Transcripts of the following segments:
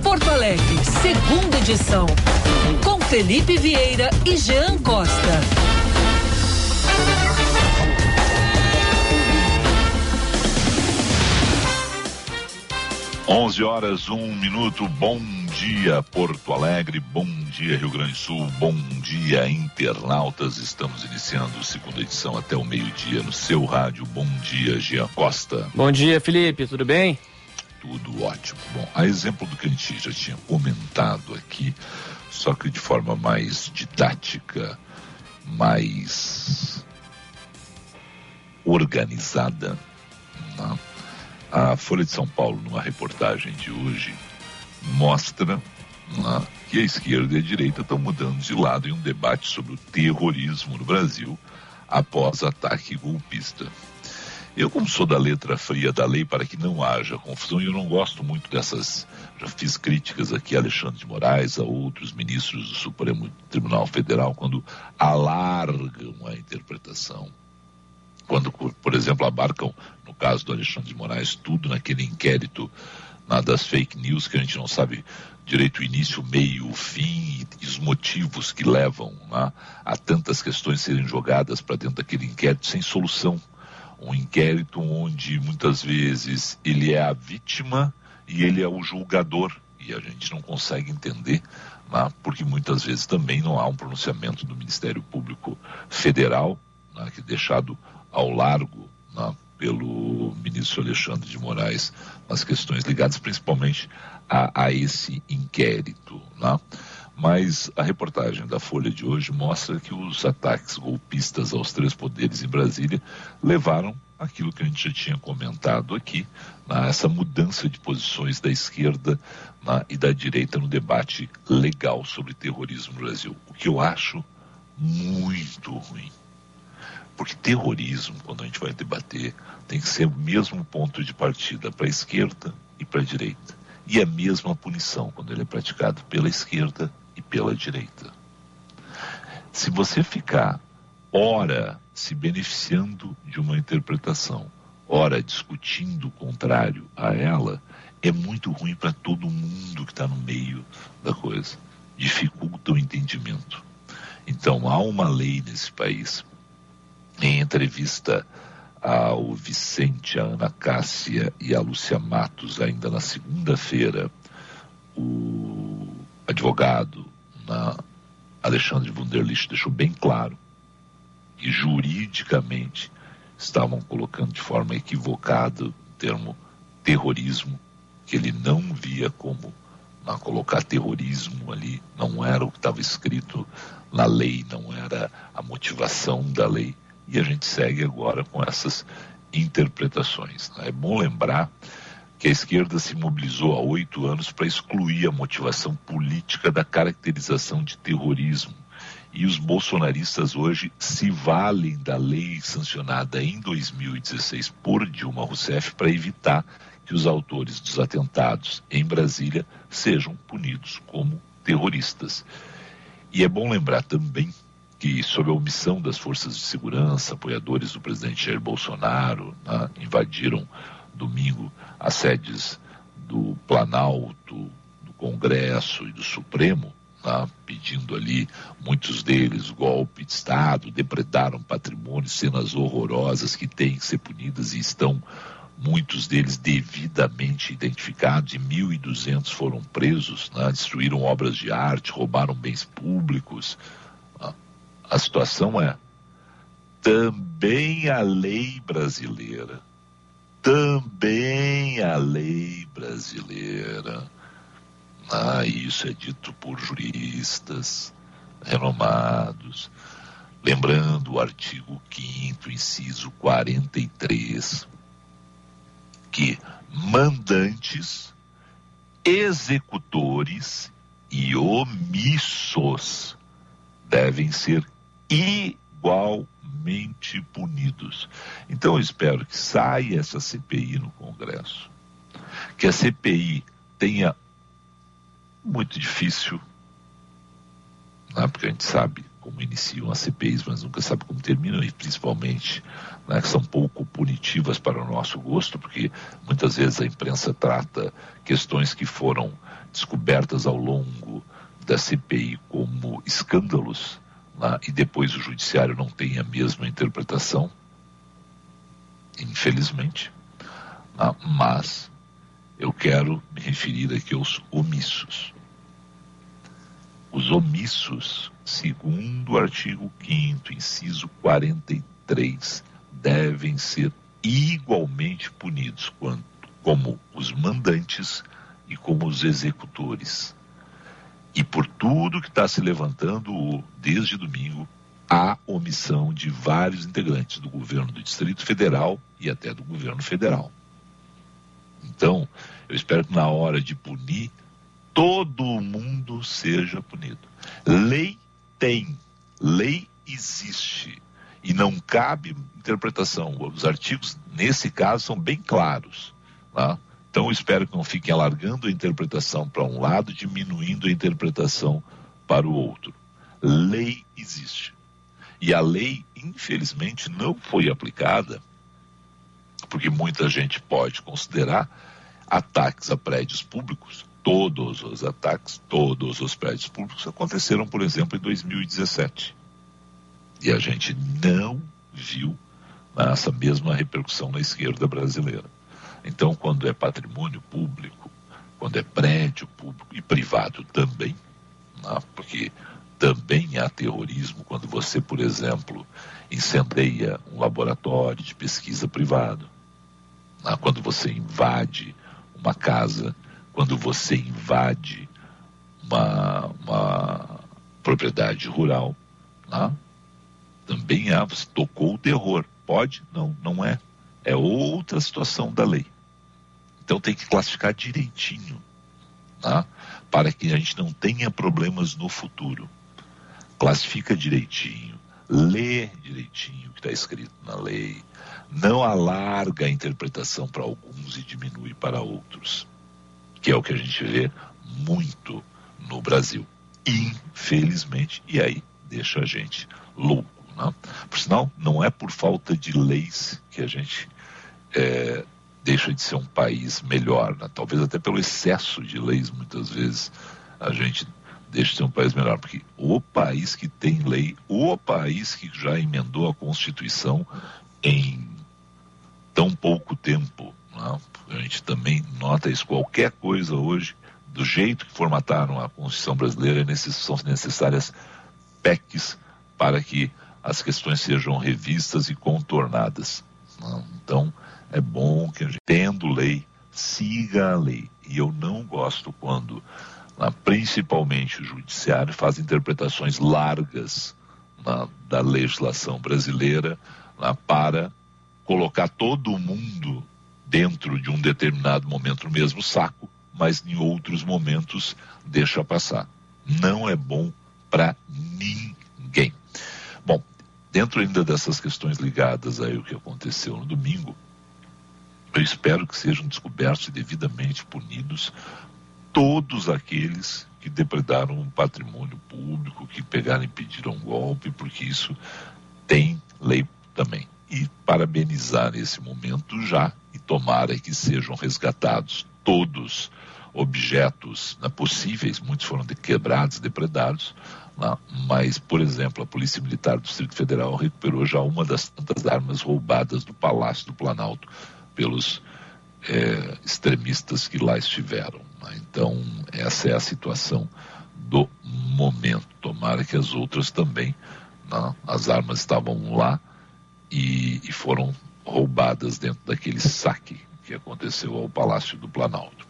Porto Alegre, segunda edição. Com Felipe Vieira e Jean Costa. 11 horas, um minuto. Bom dia, Porto Alegre. Bom dia, Rio Grande do Sul. Bom dia, internautas. Estamos iniciando a segunda edição até o meio-dia no seu rádio. Bom dia, Gia Costa. Bom dia, Felipe. Tudo bem? Tudo ótimo. Bom, a exemplo do que a gente já tinha comentado aqui, só que de forma mais didática, mais organizada, né? A Folha de São Paulo, numa reportagem de hoje, mostra né, que a esquerda e a direita estão mudando de lado em um debate sobre o terrorismo no Brasil após ataque golpista. Eu, como sou da letra fria da lei, para que não haja confusão, e eu não gosto muito dessas. Já fiz críticas aqui a Alexandre de Moraes, a outros ministros do Supremo Tribunal Federal, quando alargam a interpretação quando, por exemplo, abarcam, no caso do Alexandre de Moraes, tudo naquele inquérito na, das fake news, que a gente não sabe direito o início, o meio, o fim e, os motivos que levam né, a tantas questões serem jogadas para dentro daquele inquérito sem solução. Um inquérito onde muitas vezes ele é a vítima e ele é o julgador e a gente não consegue entender, né, porque muitas vezes também não há um pronunciamento do Ministério Público Federal, né, que é deixado ao largo né, pelo ministro Alexandre de Moraes nas questões ligadas principalmente a, a esse inquérito. Né? Mas a reportagem da Folha de hoje mostra que os ataques golpistas aos três poderes em Brasília levaram aquilo que a gente já tinha comentado aqui, essa mudança de posições da esquerda e da direita no debate legal sobre terrorismo no Brasil. O que eu acho muito ruim. Porque terrorismo, quando a gente vai debater, tem que ser o mesmo ponto de partida para a esquerda e para a direita. E a mesma punição quando ele é praticado pela esquerda pela direita. Se você ficar ora se beneficiando de uma interpretação, ora discutindo o contrário a ela, é muito ruim para todo mundo que está no meio da coisa. Dificulta o entendimento. Então há uma lei nesse país em entrevista ao Vicente, a Ana Cássia e a Lúcia Matos, ainda na segunda-feira, o advogado na Alexandre Wunderlich deixou bem claro que juridicamente estavam colocando de forma equivocada o termo terrorismo, que ele não via como na colocar terrorismo ali, não era o que estava escrito na lei, não era a motivação da lei e a gente segue agora com essas interpretações. Né? É bom lembrar que a esquerda se mobilizou há oito anos para excluir a motivação política da caracterização de terrorismo. E os bolsonaristas hoje se valem da lei sancionada em 2016 por Dilma Rousseff para evitar que os autores dos atentados em Brasília sejam punidos como terroristas. E é bom lembrar também que, sob a omissão das forças de segurança, apoiadores do presidente Jair Bolsonaro, né, invadiram domingo as sedes do Planalto, do Congresso e do Supremo, né, pedindo ali, muitos deles, golpe de Estado, depredaram patrimônio, cenas horrorosas que têm que ser punidas e estão muitos deles devidamente identificados, e 1.200 foram presos, né, destruíram obras de arte, roubaram bens públicos, a situação é também a lei brasileira, também a lei brasileira. Ah, isso é dito por juristas renomados. Lembrando o artigo 5, inciso 43, que mandantes, executores e omissos devem ser igualmente punidos. Então eu espero que saia essa CPI no Congresso, que a CPI tenha muito difícil, né, porque a gente sabe como iniciam as CPIs, mas nunca sabe como terminam, e principalmente né, que são pouco punitivas para o nosso gosto, porque muitas vezes a imprensa trata questões que foram descobertas ao longo da CPI como escândalos né, e depois o judiciário não tem a mesma interpretação, infelizmente. Né, mas eu quero me referir aqui aos omissos. Os omissos, segundo o artigo 5, inciso 43, devem ser igualmente punidos quanto, como os mandantes e como os executores. E por tudo que está se levantando desde domingo, há omissão de vários integrantes do governo do Distrito Federal e até do governo federal. Então, eu espero que na hora de punir, todo mundo seja punido. Lei tem, lei existe e não cabe interpretação. Os artigos, nesse caso, são bem claros. Tá? Então, espero que não fiquem alargando a interpretação para um lado, diminuindo a interpretação para o outro. Lei existe. E a lei, infelizmente, não foi aplicada, porque muita gente pode considerar ataques a prédios públicos. Todos os ataques, todos os prédios públicos aconteceram, por exemplo, em 2017. E a gente não viu essa mesma repercussão na esquerda brasileira. Então, quando é patrimônio público, quando é prédio público e privado também, né, porque também há terrorismo quando você, por exemplo, incendeia um laboratório de pesquisa privado, né, quando você invade uma casa, quando você invade uma, uma propriedade rural. Né? também há, você tocou o terror. Pode? Não, não é. É outra situação da lei. Então tem que classificar direitinho, tá? para que a gente não tenha problemas no futuro. Classifica direitinho, lê direitinho o que está escrito na lei, não alarga a interpretação para alguns e diminui para outros, que é o que a gente vê muito no Brasil. Infelizmente, e aí deixa a gente louco. Né? Por sinal, não é por falta de leis que a gente é, deixa de ser um país melhor. Né? Talvez até pelo excesso de leis, muitas vezes, a gente deixa de ser um país melhor. Porque o país que tem lei, o país que já emendou a Constituição em tão pouco tempo, né? a gente também nota isso. Qualquer coisa hoje, do jeito que formataram a Constituição brasileira, são necessárias PECs para que as questões sejam revistas e contornadas. Então, é bom que a gente, tendo lei, siga a lei. E eu não gosto quando, principalmente o judiciário, faz interpretações largas da legislação brasileira para colocar todo mundo dentro de um determinado momento no mesmo saco, mas em outros momentos deixa passar. Não é bom para ninguém. Bom, dentro ainda dessas questões ligadas aí o que aconteceu no domingo, eu espero que sejam descobertos e devidamente punidos todos aqueles que depredaram um patrimônio público, que pegaram e pediram golpe, porque isso tem lei também. E parabenizar nesse momento já e tomara que sejam resgatados todos objetos né, possíveis, muitos foram quebrados, depredados, né? Mas, por exemplo, a Polícia Militar do Distrito Federal recuperou já uma das tantas armas roubadas do Palácio do Planalto pelos é, extremistas que lá estiveram. Né? Então, essa é a situação do momento. Tomara que as outras também, né? as armas estavam lá e, e foram roubadas dentro daquele saque que aconteceu ao Palácio do Planalto.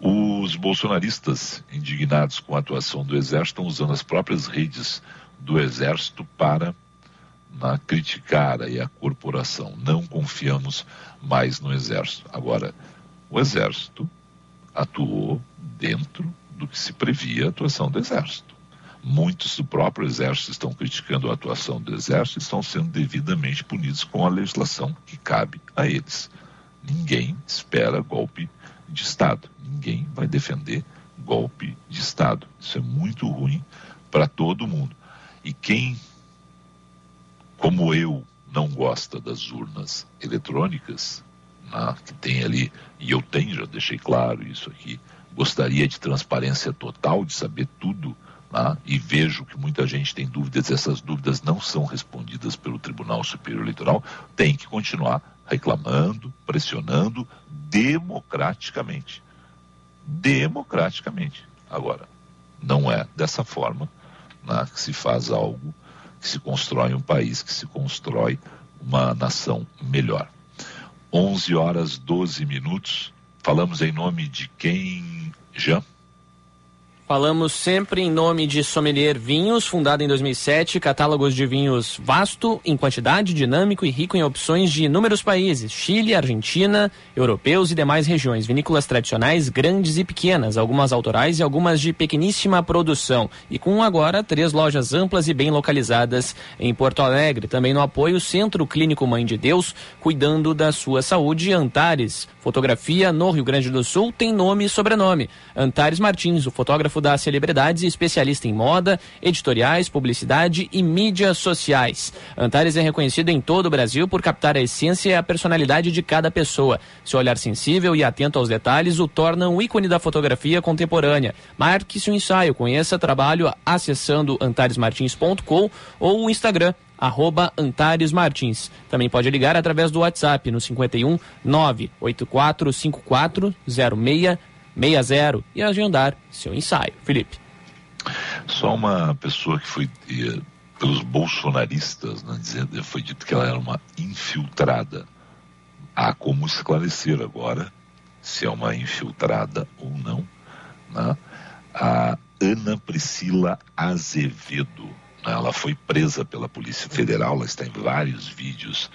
Os bolsonaristas, indignados com a atuação do Exército, estão usando as próprias redes do Exército para na, criticar aí a corporação. Não confiamos mais no Exército. Agora, o Exército atuou dentro do que se previa a atuação do Exército. Muitos do próprio Exército estão criticando a atuação do Exército e estão sendo devidamente punidos com a legislação que cabe a eles. Ninguém espera golpe de Estado. Ninguém vai defender golpe de Estado. Isso é muito ruim para todo mundo. E quem, como eu, não gosta das urnas eletrônicas, né, que tem ali, e eu tenho, já deixei claro isso aqui gostaria de transparência total, de saber tudo, né? e vejo que muita gente tem dúvidas, essas dúvidas não são respondidas pelo Tribunal Superior Eleitoral, tem que continuar reclamando, pressionando democraticamente. Democraticamente. Agora, não é dessa forma né, que se faz algo, que se constrói um país, que se constrói uma nação melhor. 11 horas 12 minutos. Falamos em nome de quem, Jean? Falamos sempre em nome de Sommelier Vinhos, fundado em 2007, catálogos de vinhos vasto em quantidade, dinâmico e rico em opções de inúmeros países: Chile, Argentina, europeus e demais regiões. Vinícolas tradicionais, grandes e pequenas, algumas autorais e algumas de pequeníssima produção. E com agora três lojas amplas e bem localizadas em Porto Alegre. Também no apoio Centro Clínico Mãe de Deus, cuidando da sua saúde. Antares, fotografia no Rio Grande do Sul, tem nome e sobrenome. Antares Martins, o fotógrafo das celebridades e especialista em moda, editoriais, publicidade e mídias sociais. Antares é reconhecido em todo o Brasil por captar a essência e a personalidade de cada pessoa. Seu olhar sensível e atento aos detalhes o torna um ícone da fotografia contemporânea. Marque seu ensaio, conheça trabalho acessando antaresmartins.com ou o Instagram arroba Antares Martins. Também pode ligar através do WhatsApp no 51 98454 06 60 e agendar seu ensaio. Felipe. Só uma pessoa que foi eh, pelos bolsonaristas, né, dizendo, foi dito que ela era uma infiltrada. Há como esclarecer agora se é uma infiltrada ou não. Né? A Ana Priscila Azevedo, né? ela foi presa pela Polícia Federal, ela está em vários vídeos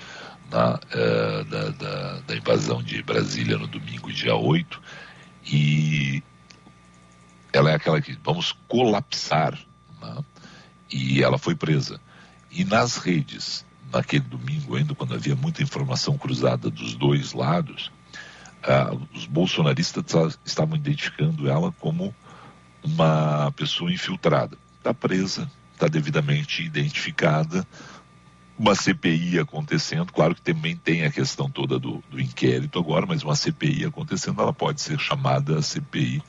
na, uh, da, da, da invasão de Brasília no domingo, dia 8 e ela é aquela que vamos colapsar. Né? E ela foi presa. E nas redes, naquele domingo, ainda quando havia muita informação cruzada dos dois lados, uh, os bolsonaristas estavam identificando ela como uma pessoa infiltrada. Está presa, está devidamente identificada, uma CPI acontecendo, claro que também tem a questão toda do, do inquérito agora, mas uma CPI acontecendo, ela pode ser chamada CPI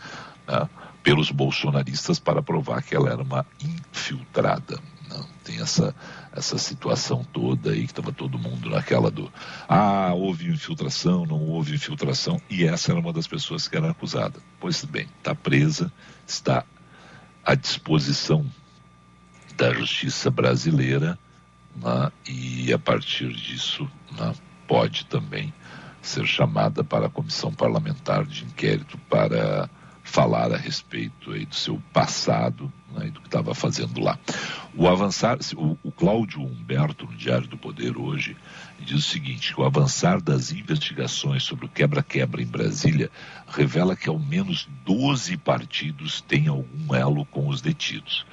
né, pelos bolsonaristas para provar que ela era uma infiltrada. Não, tem essa, essa situação toda aí que estava todo mundo naquela do ah, houve infiltração, não houve infiltração, e essa era uma das pessoas que era acusada. Pois bem, está presa, está à disposição da justiça brasileira né, e a partir disso né, pode também ser chamada para a comissão parlamentar de inquérito para falar a respeito aí do seu passado né, e do que estava fazendo lá. O avançar, o, o Cláudio Humberto, no Diário do Poder hoje, diz o seguinte, o avançar das investigações sobre o quebra-quebra em Brasília revela que ao menos 12 partidos têm algum elo com os detidos.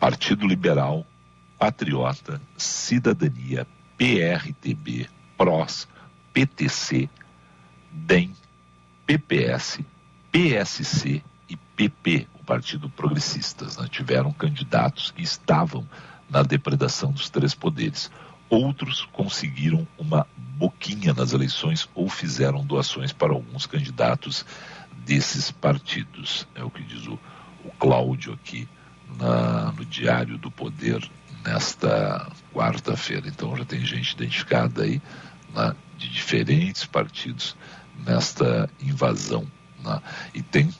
Partido Liberal, Patriota, Cidadania, PRTB, PROS, PTC, DEM, PPS, PSC e PP, o Partido Progressistas, né? tiveram candidatos que estavam na depredação dos três poderes. Outros conseguiram uma boquinha nas eleições ou fizeram doações para alguns candidatos desses partidos. É o que diz o, o Cláudio aqui na, no Diário do Poder nesta quarta-feira. Então já tem gente identificada aí né, de diferentes partidos nesta invasão. Né? E tem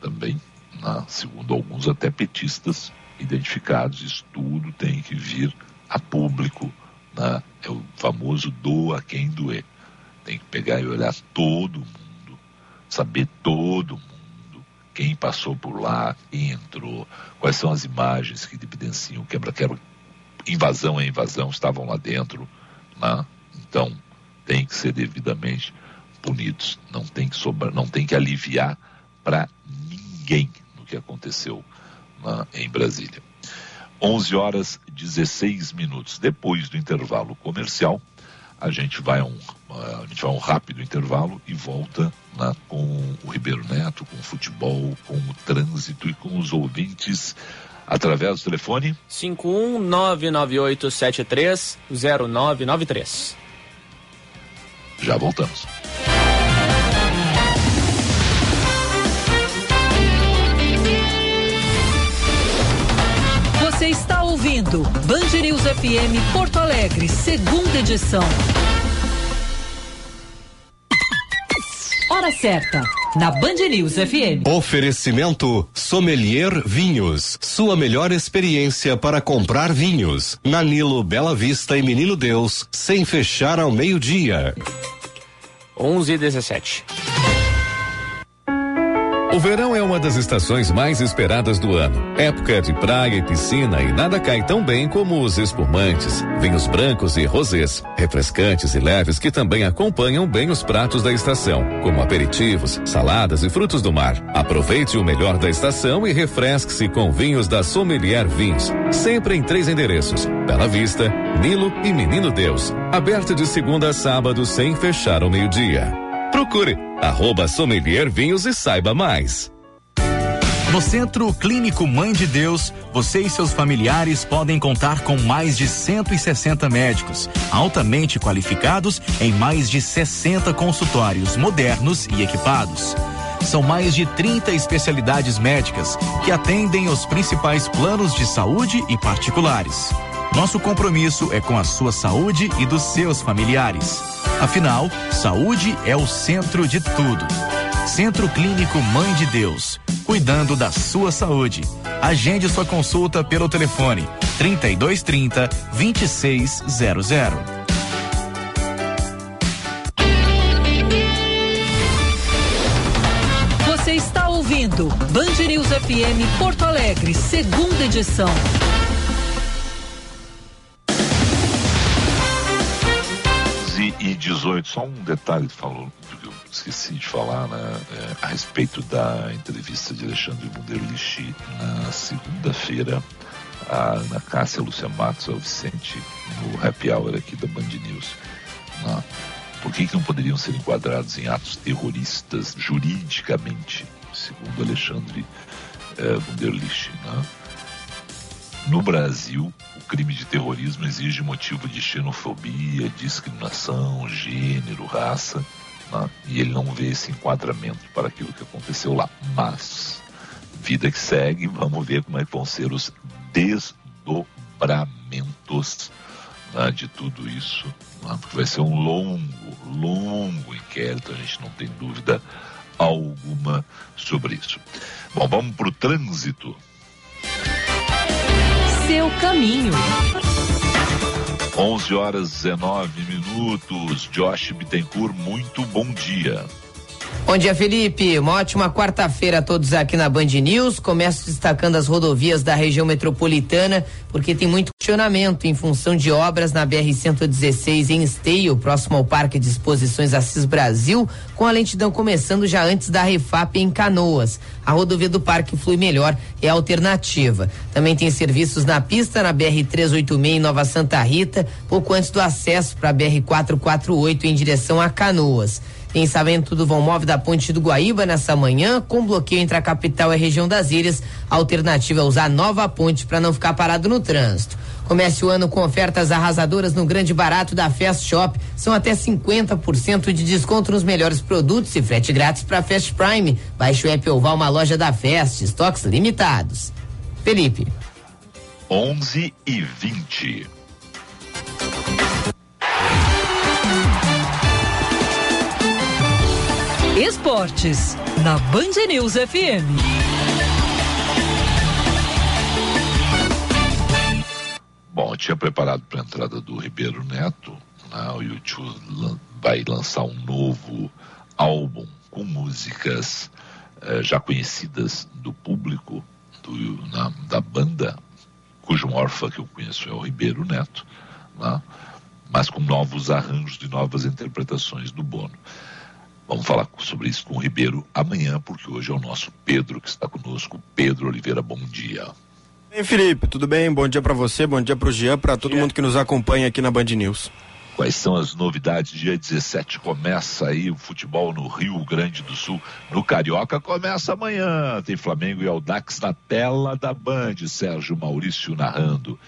também, né, segundo alguns, até petistas identificados. Isso tudo tem que vir a público. Né? É o famoso doa quem doer. Tem que pegar e olhar todo mundo, saber todo mundo quem passou por lá, quem entrou, quais são as imagens que evidenciam quebra-quebra. Invasão é invasão, estavam lá dentro. Né? Então, tem que ser devidamente punidos. Não tem que sobrar, não tem que aliviar para ninguém no que aconteceu né, em Brasília. 11 horas 16 minutos. Depois do intervalo comercial, a gente vai a um, a gente vai a um rápido intervalo e volta lá com o Ribeiro Neto, com o futebol, com o trânsito e com os ouvintes através do telefone 51998730993. Já voltamos. Ouvindo Band News FM Porto Alegre, segunda edição. Hora certa, na Band News FM. Oferecimento Sommelier Vinhos. Sua melhor experiência para comprar vinhos. Nanilo Bela Vista e Menino Deus, sem fechar ao meio-dia. 11 e 17. O verão é uma das estações mais esperadas do ano. Época de praia e piscina e nada cai tão bem como os espumantes, vinhos brancos e rosés, refrescantes e leves que também acompanham bem os pratos da estação, como aperitivos, saladas e frutos do mar. Aproveite o melhor da estação e refresque-se com vinhos da Sommelier Vinhos, sempre em três endereços: Bela Vista, Nilo e Menino Deus. Aberto de segunda a sábado sem fechar ao meio-dia. Procure arroba Sommelier Vinhos e saiba mais. No Centro Clínico Mãe de Deus, você e seus familiares podem contar com mais de 160 médicos, altamente qualificados em mais de 60 consultórios modernos e equipados. São mais de 30 especialidades médicas que atendem os principais planos de saúde e particulares. Nosso compromisso é com a sua saúde e dos seus familiares. Afinal, saúde é o centro de tudo. Centro Clínico Mãe de Deus, cuidando da sua saúde. Agende sua consulta pelo telefone 3230 2600. Você está ouvindo Band News FM Porto Alegre, segunda edição. 18, só um detalhe falou, porque eu esqueci de falar, né, é, a respeito da entrevista de Alexandre Wunderlich na segunda-feira, a Ana Cássia, Lúcia Matos, ao Vicente, no happy hour aqui da Band News. Né? Por que, que não poderiam ser enquadrados em atos terroristas juridicamente, segundo Alexandre é? Né? No Brasil, crime de terrorismo exige motivo de xenofobia, discriminação, gênero, raça, né? e ele não vê esse enquadramento para aquilo que aconteceu lá. Mas, vida que segue, vamos ver como é que vão ser os desdobramentos né, de tudo isso, né? porque vai ser um longo, longo inquérito, a gente não tem dúvida alguma sobre isso. Bom, vamos para o trânsito seu caminho. 11 horas 19 minutos. Josh Bittencourt, muito bom dia. Bom dia, Felipe. Uma ótima quarta-feira a todos aqui na Band News. Começo destacando as rodovias da região metropolitana, porque tem muito questionamento em função de obras na BR-116 em Esteio, próximo ao Parque de Exposições Assis Brasil, com a lentidão começando já antes da Refap em Canoas. A rodovia do Parque flui melhor, é a alternativa. Também tem serviços na pista na BR-386 em Nova Santa Rita, pouco antes do acesso para a BR-448 em direção a Canoas. Pensamento do vão móvel da Ponte do Guaíba nessa manhã, com bloqueio entre a capital e a região das ilhas. A alternativa é usar nova ponte para não ficar parado no trânsito. Comece o ano com ofertas arrasadoras no grande barato da Fast Shop. São até 50% de desconto nos melhores produtos e frete grátis para Fast Prime. Baixe o app vá uma loja da Fast. Estoques limitados. Felipe. 11 e 20. Esportes, na Band News FM. Bom, tinha preparado para a entrada do Ribeiro Neto. Né? O YouTube vai lançar um novo álbum com músicas eh, já conhecidas do público, do, na, da banda, cujo maior fã que eu conheço é o Ribeiro Neto, né? mas com novos arranjos e novas interpretações do Bono. Vamos falar sobre isso com o Ribeiro amanhã, porque hoje é o nosso Pedro que está conosco. Pedro Oliveira, bom dia. Bem, Felipe, tudo bem? Bom dia para você, bom dia para o Jean, para todo mundo que nos acompanha aqui na Band News. Quais são as novidades? Dia 17 começa aí o futebol no Rio Grande do Sul. No Carioca começa amanhã. Tem Flamengo e Aldax na tela da Band. Sérgio Maurício narrando.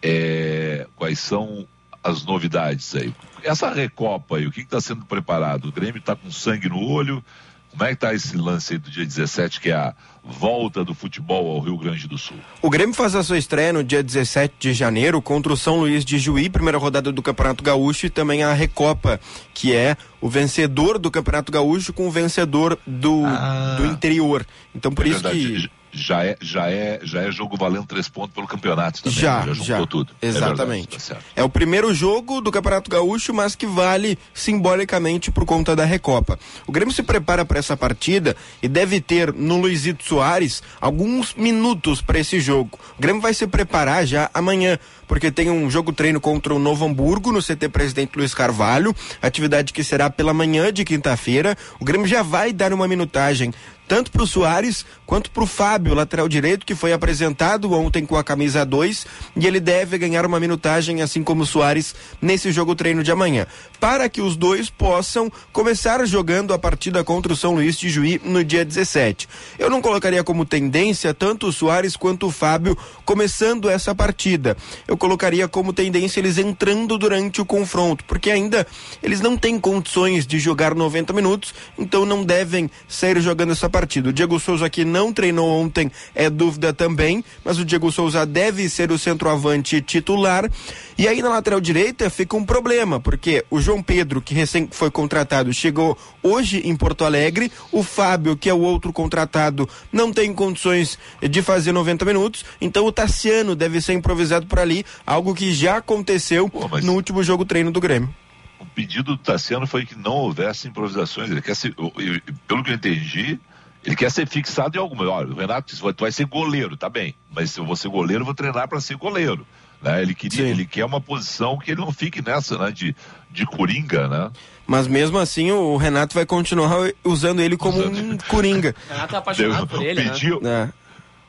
É, quais são as novidades aí? Essa Recopa aí, o que está sendo preparado? O Grêmio está com sangue no olho, Como é que tá esse lance aí do dia 17, que é a volta do futebol ao Rio Grande do Sul? O Grêmio faz a sua estreia no dia 17 de janeiro contra o São Luís de Juí, primeira rodada do Campeonato Gaúcho e também a Recopa, que é o vencedor do Campeonato Gaúcho com o vencedor do, Ah. do interior. Então por É isso verdade, que Já é, já, é, já é jogo valendo três pontos pelo campeonato também. Já, né? já juntou já. tudo. É Exatamente. verdade, tá. É o primeiro jogo do Campeonato Gaúcho, mas que vale simbolicamente por conta da Recopa. O Grêmio se prepara para essa partida e deve ter no Luizito Soares alguns minutos para esse jogo. O Grêmio vai se preparar já amanhã, porque tem um jogo treino contra o Novo Hamburgo no CT Presidente Luiz Carvalho, atividade que será pela manhã de quinta-feira. O Grêmio já vai dar uma minutagem tanto para o Soares quanto para o Fábio, lateral direito, que foi apresentado ontem com a camisa 2 e ele deve ganhar uma minutagem, assim como o Soares, nesse jogo treino de amanhã. Para que os dois possam começar jogando a partida contra o São Luís de Juí no dia 17. Eu não colocaria como tendência tanto o Soares quanto o Fábio começando essa partida. Eu colocaria como tendência eles entrando durante o confronto, porque ainda eles não têm condições de jogar 90 minutos, então não devem sair jogando essa partida. O Diego Souza que não treinou ontem é dúvida também, mas o Diego Souza deve ser o centroavante titular. E aí na lateral direita fica um problema, porque o João Pedro, que recém foi contratado, chegou hoje em Porto Alegre, o Fábio, que é o outro contratado, não tem condições de fazer 90 minutos, então o Tassiano deve ser improvisado por ali, algo que já aconteceu Pô, no último jogo treino do Grêmio. O pedido do Tassiano foi que não houvesse improvisações. Ele quer ser, eu- eu- pelo que eu entendi, ele quer ser fixado em alguma. Olha, o Renato disse: tu vai ser goleiro, tá bem. Mas se eu vou ser goleiro, eu vou treinar para ser goleiro. Né? Ele, queria, Sim. ele quer uma posição que ele não fique nessa, né? De, de coringa, né? Mas mesmo assim o Renato vai continuar usando ele como Usando. um coringa. Renato é apaixonado por ele, né? pediu, né?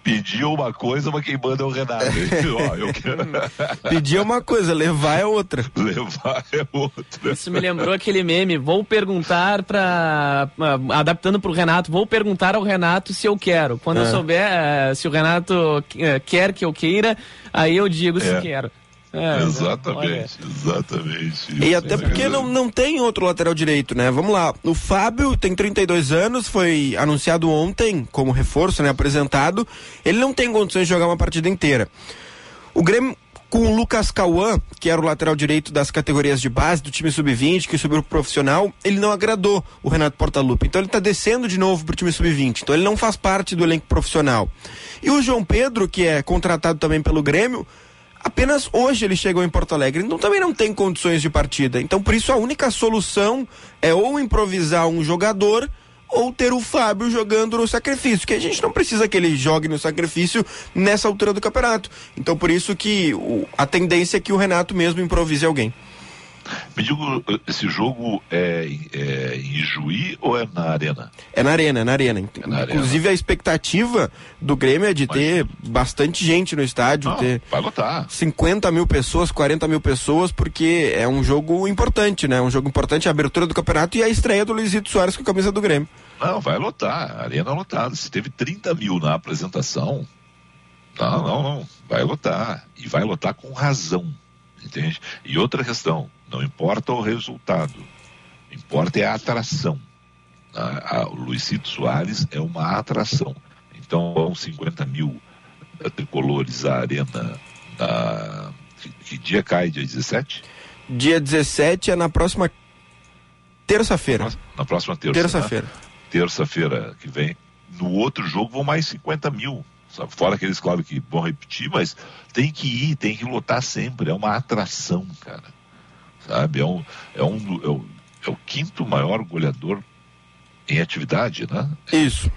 Pediu uma coisa, mas quem manda é o Renato. Ó, Pedir é uma coisa, levar é outra. levar é outra. Isso me lembrou aquele meme. Vou perguntar para adaptando pro Renato. Vou perguntar ao Renato se eu quero. Quando eu É. souber eh, se o Renato eh, quer que eu queira, aí eu digo se É. quero. É, exatamente, exatamente. E até né? porque não, não tem outro lateral direito, né? Vamos lá. O Fábio tem 32 anos, foi anunciado ontem como reforço, né? Apresentado. Ele não tem condições de jogar uma partida inteira. O Grêmio com o Lucas Cauã, que era o lateral direito das categorias de base do time sub-20, que subiu pro profissional, ele não agradou o Renato Portaluppi. Então ele tá descendo de novo pro time sub-20. Então ele não faz parte do elenco profissional. E o João Pedro, que é contratado também pelo Grêmio, apenas hoje ele chegou em Porto Alegre, então também não tem condições de partida. Então por isso a única solução é ou improvisar um jogador ou ter o Fábio jogando no sacrifício, que a gente não precisa que ele jogue no sacrifício nessa altura do campeonato. Então por isso que o- a tendência é que o Renato mesmo improvise alguém. Me digo, esse jogo é, em- é em Juí ou é na Arena? É na arena, é na arena. na Inclusive a expectativa do Grêmio é de ter bastante gente no estádio, Não, ter vai lotar. 50 mil pessoas, 40 mil pessoas, porque é um jogo importante, né? Um jogo importante, a abertura do campeonato e a estreia do Luizito Soares com a camisa do Grêmio. Não, vai lotar. A Arena lotada. Se teve 30 mil na apresentação, não, não, não. Vai lotar. E vai lotar com razão. Entende? E outra questão, não importa o resultado. Importa é a atração. A, a, o Luizito Soares é uma atração. Então vão 50 mil eh, tricolores à arena na. Que, que dia cai? Dia 17? Dia 17 é na próxima terça-feira. Na próxima terça. né? Terça-feira. terça-feira que vem. No outro jogo vão mais 50 mil. Sabe? Fora aqueles, claro, que vão repetir, mas tem que ir, tem que lotar sempre. É uma atração, cara. Sabe? É, um, é, um, é, o, é o quinto maior goleador em atividade, né? Isso.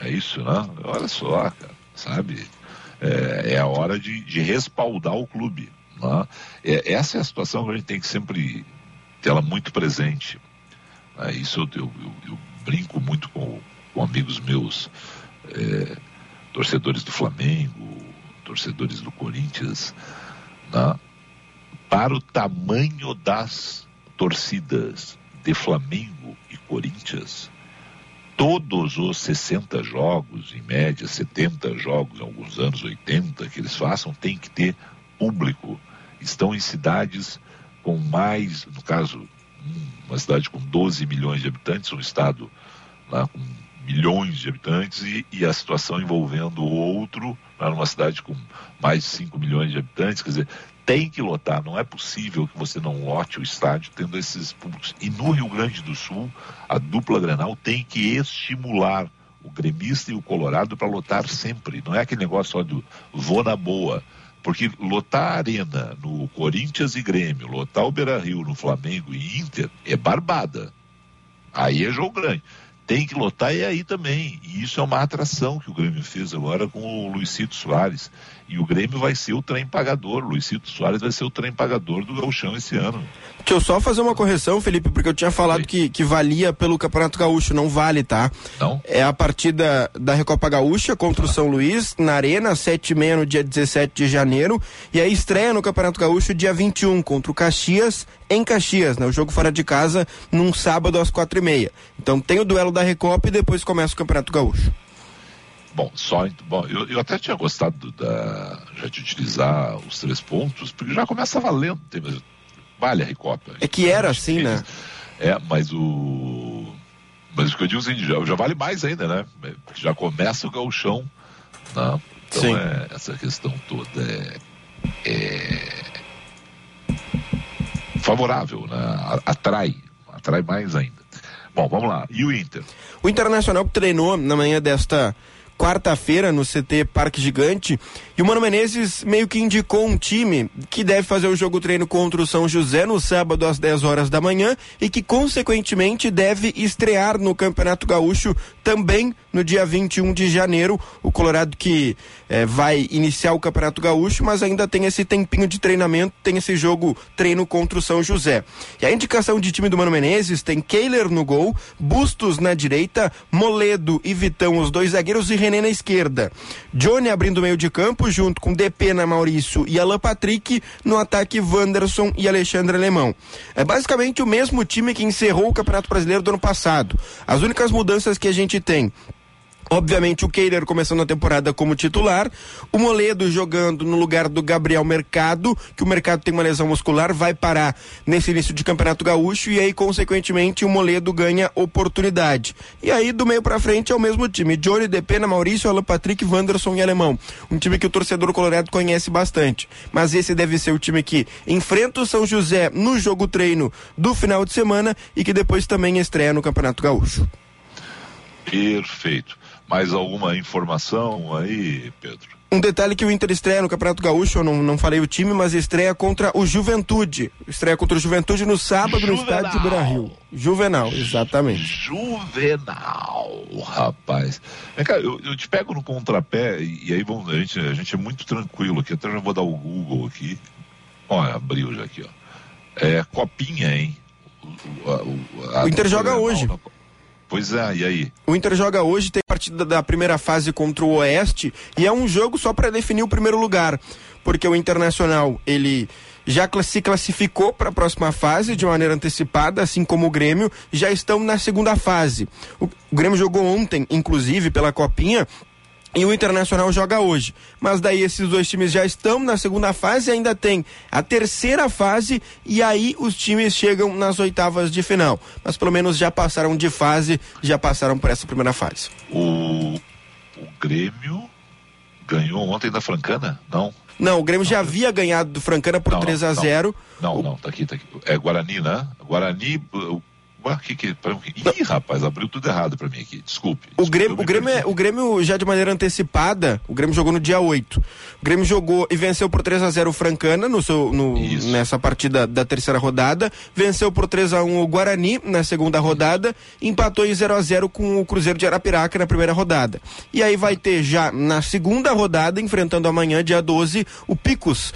É isso, né? Olha só, cara. Sabe? É, é a hora de, de respaldar o clube. Né? É, essa é a situação que a gente tem que sempre ter ela muito presente. né? Isso eu, eu, eu, eu brinco muito com, com amigos meus, é, torcedores do Flamengo, torcedores do Corinthians, né? Para o tamanho das torcidas de Flamengo e Corinthians, todos os 60 jogos, em média 70 jogos, em alguns anos 80 que eles façam, tem que ter público. Estão em cidades com mais, no caso, uma cidade com 12 milhões de habitantes, um estado lá com milhões de habitantes e, e a situação envolvendo outro numa cidade com mais de 5 milhões de habitantes, quer dizer, tem que lotar, não é possível que você não lote o estádio tendo esses públicos. E no Rio Grande do Sul, a dupla Grenal tem que estimular o gremista e o colorado para lotar sempre. Não é aquele negócio só do vou na boa. Porque lotar a arena no Corinthians e Grêmio, lotar o Beira Rio no Flamengo e Inter é barbada. Aí é jogo grande. Tem que lotar e aí também. E isso é uma atração que o Grêmio fez agora com o Luizito Soares. E o Grêmio vai ser o trem pagador. O Luizito Soares vai ser o trem pagador do Gauchão esse ano. Deixa eu só fazer uma correção, Felipe, porque eu tinha falado que, que valia pelo Campeonato Gaúcho, não vale, tá? Não? É a partida da Recopa Gaúcha contra o São Luís, na Arena, sete e meia no dia 17 de janeiro, e a estreia no Campeonato Gaúcho dia 21 contra o Caxias, em Caxias, né? O jogo fora de casa, num sábado às quatro e meia. Então tem o duelo da Recopa e depois começa o Campeonato Gaúcho. Bom, só bom, eu, eu até tinha gostado da já de utilizar os três pontos, porque já começa valendo. Tem, vale a Recopa. É que era assim, né? É, mas o. Mas o que eu digo assim, já, já vale mais ainda, né? Já começa o gauchão. Né? Então Sim. é, essa questão toda é, é favorável, né? Atrai, atrai mais ainda. Bom, vamos lá. E o Inter? O Internacional treinou na manhã desta quarta-feira no CT Parque Gigante e o Mano Menezes meio que indicou um time que deve fazer o jogo treino contra o São José no sábado às 10 horas da manhã e que consequentemente deve estrear no Campeonato Gaúcho também no dia 21 de janeiro. O Colorado que eh, vai iniciar o Campeonato Gaúcho, mas ainda tem esse tempinho de treinamento, tem esse jogo treino contra o São José. E a indicação de time do Mano Menezes tem Kehler no gol, Bustos na direita, Moledo e Vitão, os dois zagueiros, e René na esquerda. Johnny abrindo meio de campo, junto com Depena Maurício e Alan Patrick, no ataque Wanderson e Alexandre Alemão. É basicamente o mesmo time que encerrou o Campeonato Brasileiro do ano passado. As únicas mudanças que a gente tem Obviamente o Keirer começando a temporada como titular, o Moledo jogando no lugar do Gabriel Mercado, que o Mercado tem uma lesão muscular, vai parar nesse início de Campeonato Gaúcho e aí consequentemente o Moledo ganha oportunidade. E aí do meio para frente é o mesmo time, Johnny Depena, Maurício, Alan Patrick, Wanderson e Alemão. Um time que o torcedor colorado conhece bastante. Mas esse deve ser o time que enfrenta o São José no jogo treino do final de semana e que depois também estreia no Campeonato Gaúcho. Perfeito. Mais alguma informação aí, Pedro? Um detalhe que o Inter estreia no Campeonato Gaúcho, eu não, não falei o time, mas estreia contra o Juventude. Estreia contra o Juventude no sábado no estádio de Beira Rio. Juvenal, exatamente. Juvenal, rapaz. Vem cá, eu, eu te pego no contrapé e, e aí vamos, a, gente, a gente é muito tranquilo aqui. Até já vou dar o Google aqui. Olha, abriu já aqui, ó. É copinha, hein? O, o, a, o Inter joga hoje. Na, Pois é, e aí? O Inter joga hoje, tem partida da primeira fase contra o Oeste e é um jogo só para definir o primeiro lugar, porque o Internacional, ele já se classificou para a próxima fase de maneira antecipada, assim como o Grêmio, já estão na segunda fase. O, Grêmio jogou ontem, inclusive, pela Copinha, e o Internacional joga hoje. Mas daí esses dois times já estão na segunda fase, ainda tem a terceira fase e aí os times chegam nas oitavas de final. Mas pelo menos já passaram de fase, já passaram por essa primeira fase. O, o Grêmio ganhou ontem da Francana? Não. Não, o Grêmio não, já havia ganhado do Francana por não, 3 a 0 Não, não, não, tá aqui, tá aqui. É Guarani, né? Guarani, Ué, que que, Ih, rapaz, abriu tudo errado para mim aqui. Desculpe. O Grêmio, o, Grêmio é, o Grêmio já de maneira antecipada, o Grêmio jogou no dia 8. O Grêmio jogou e venceu por 3 a 0 o Francana no seu, no, nessa partida da terceira rodada. Venceu por 3 a 1 o Guarani na segunda rodada. Empatou em 0 a 0 com o Cruzeiro de Arapiraca na primeira rodada. E aí vai ter já na segunda rodada, enfrentando amanhã, dia 12, o Picos.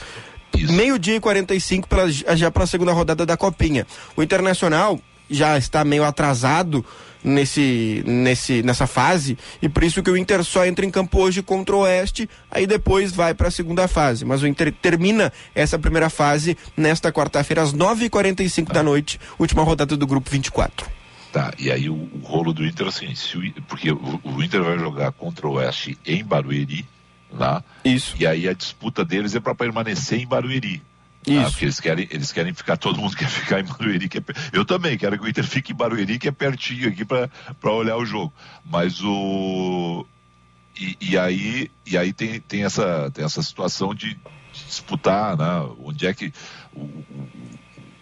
Meio-dia e 45 pela, já para a segunda rodada da Copinha. O Internacional já está meio atrasado nesse, nesse, nessa fase e por isso que o Inter só entra em campo hoje contra o Oeste, aí depois vai para a segunda fase. Mas o Inter termina essa primeira fase nesta quarta-feira às 9h45 da noite, última rodada do grupo 24. Tá, e aí o, o rolo do Inter assim, o, porque o, o, Inter vai jogar contra o Oeste em Barueri, lá. Isso. E aí a disputa deles é para permanecer em Barueri. Isso. Ah, porque eles querem, eles querem ficar, todo mundo quer ficar em Barueri. Que é, eu também quero que o Inter fique em Barueri, que é pertinho aqui para olhar o jogo. Mas o. E, e, aí, e aí tem, tem, essa, tem essa situação de, disputar, né? Onde é que. O,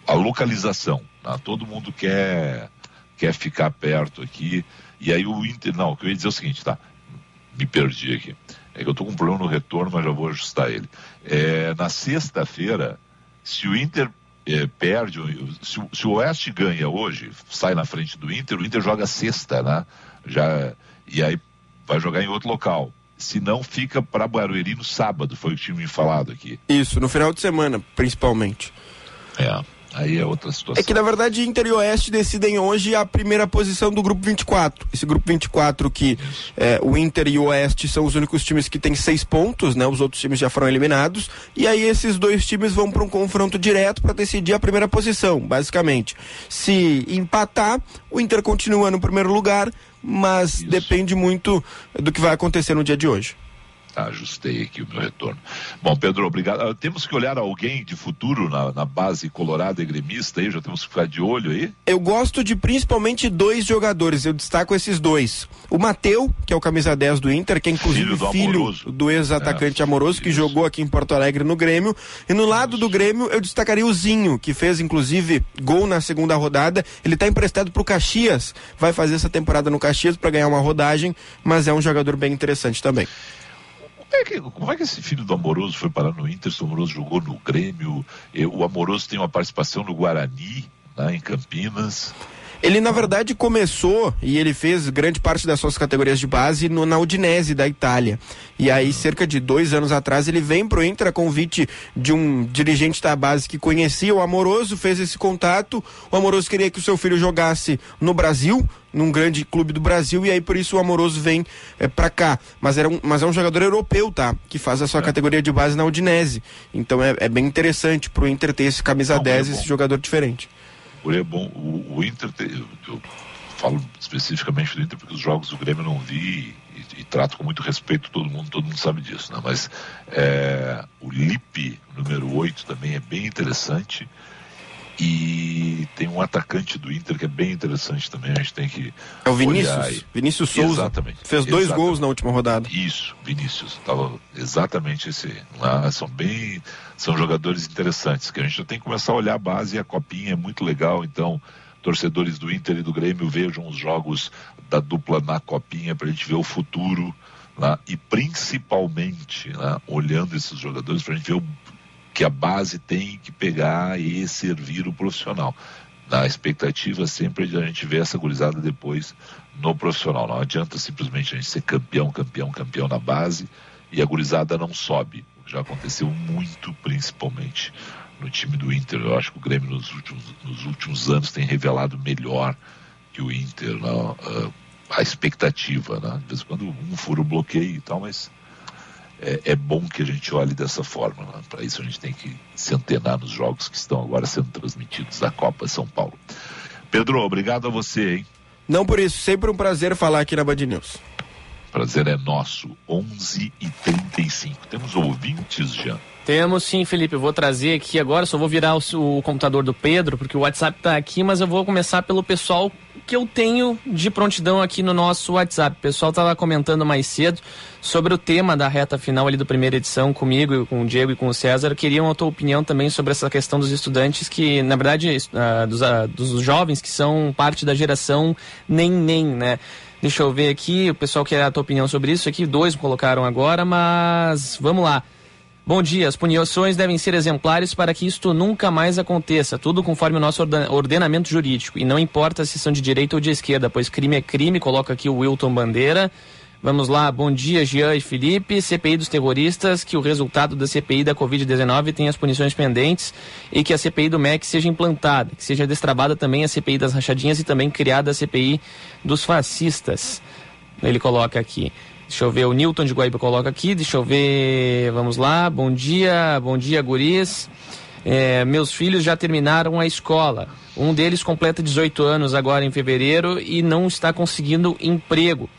a localização. Né? Todo mundo quer, quer ficar perto aqui. E aí o Inter. Não, o que eu ia dizer é o seguinte, tá? Me perdi aqui. É que eu tô com um problema no retorno, mas já vou ajustar ele. É, na sexta-feira se o Inter é, perde, se, se, o Oeste ganha hoje, sai na frente do Inter, o Inter joga sexta, né? Já, e aí vai jogar em outro local. Se não, fica para Barueri no sábado, foi o que tinha me falado aqui. Isso, no final de semana, principalmente. É. Aí é outra situação. É que na verdade Inter e Oeste decidem hoje a primeira posição do grupo 24. Esse grupo 24 que é, o Inter e o Oeste são os únicos times que têm seis pontos, né? Os outros times já foram eliminados. E aí esses dois times vão para um confronto direto para decidir a primeira posição, basicamente. Se empatar, o Inter continua no primeiro lugar, mas Isso. depende muito do que vai acontecer no dia de hoje. Tá, ajustei aqui o meu retorno. Bom, Pedro, obrigado. Uh, temos que olhar alguém de futuro na, na, base colorada e gremista aí, já temos que ficar de olho aí? Eu gosto de principalmente dois jogadores, eu destaco esses dois. O Mateu, que é o camisa 10 do Inter, que é inclusive filho do, filho do ex-atacante é, amoroso, que isso. jogou aqui em Porto Alegre no Grêmio. E no lado do Grêmio, eu destacaria o Zinho, que fez inclusive gol na segunda rodada. Ele está emprestado para o Caxias, vai fazer essa temporada no Caxias para ganhar uma rodagem, mas é um jogador bem interessante também é que, como é que esse filho do Amoroso foi parar no Inter? O Amoroso jogou no Grêmio, o Amoroso tem uma participação no Guarani, né, em Campinas. Ele, na verdade, começou e ele fez grande parte das suas categorias de base no, na Udinese da Itália. E aí, cerca de dois anos atrás, ele vem pro Inter a convite de um dirigente da base que conhecia o Amoroso, fez esse contato. O Amoroso queria que o seu filho jogasse no Brasil, num grande clube do Brasil, e aí por isso o Amoroso vem é, para cá. Mas, era um, mas é um jogador europeu, tá? Que faz a sua é. categoria de base na Udinese. Então é, é bem interessante pro Inter ter esse camisa Não, 10, é esse jogador diferente é bom. O, o Inter, eu, falo especificamente do Inter porque os jogos do Grêmio eu não vi e, e, trato com muito respeito todo mundo, todo mundo sabe disso, né? Mas é, o Lipe, número 8, também é bem interessante. E tem um atacante do Inter que é bem interessante também, a gente tem que. É o Vinícius. Vinícius Souza. Exatamente. Fez dois exatamente. gols na última rodada. Isso, Vinícius. Tava exatamente esse. Lá, são bem. São jogadores interessantes, que a gente já tem que começar a olhar a base e a copinha é muito legal, então. Torcedores do Inter e do Grêmio vejam os jogos da dupla na copinha para a gente ver o futuro lá, e principalmente né, olhando esses jogadores para a gente ver o que a base tem que pegar e servir o profissional. Na expectativa sempre de a gente ver essa gurizada depois no profissional. Não adianta simplesmente a gente ser campeão, campeão, campeão na base e a gurizada não sobe. Já aconteceu muito, principalmente no time do Inter. Eu acho que o Grêmio nos últimos, nos últimos anos tem revelado melhor que o Inter. Não? Uh, a expectativa, né? De vez em quando um fura o bloqueio e tal, mas é, é bom que a gente olhe dessa forma. Né? Para isso a gente tem que se antenar nos jogos que estão agora sendo transmitidos da Copa São Paulo. Pedro, obrigado a você, hein? Não por isso, sempre um prazer falar aqui na Band News. Prazer é nosso, 11 e 35 Temos ouvintes já. Temos sim, Felipe. Eu vou trazer aqui agora, só vou virar o, o computador do Pedro, porque o WhatsApp está aqui, mas eu vou começar pelo pessoal que eu tenho de prontidão aqui no nosso WhatsApp. O pessoal estava comentando mais cedo sobre o tema da reta final ali do primeira edição comigo, com o Diego e com o César. Queriam a tua opinião também sobre essa questão dos estudantes que, na verdade, uh, dos, uh, dos jovens que são parte da geração nem nem, né? Deixa eu ver aqui, o pessoal quer a tua opinião sobre isso aqui. Dois colocaram agora, mas vamos lá. Bom dia. As punições devem ser exemplares para que isto nunca mais aconteça, tudo conforme o nosso ordenamento jurídico. E não importa se são de direita ou de esquerda, pois crime é crime, coloca aqui o Wilton Bandeira. Vamos lá, bom dia, Jean e Felipe. CPI dos terroristas, que o resultado da CPI da Covid-19 tenha as punições pendentes e que a CPI do MEC seja implantada, que seja destravada também a CPI das rachadinhas e também criada a CPI dos fascistas. Ele coloca aqui. Deixa eu ver, o Newton de Guaíba coloca aqui, deixa eu ver, vamos lá, bom dia, bom dia guris. É, meus filhos já terminaram a escola. Um deles completa 18 anos agora em fevereiro e não está conseguindo emprego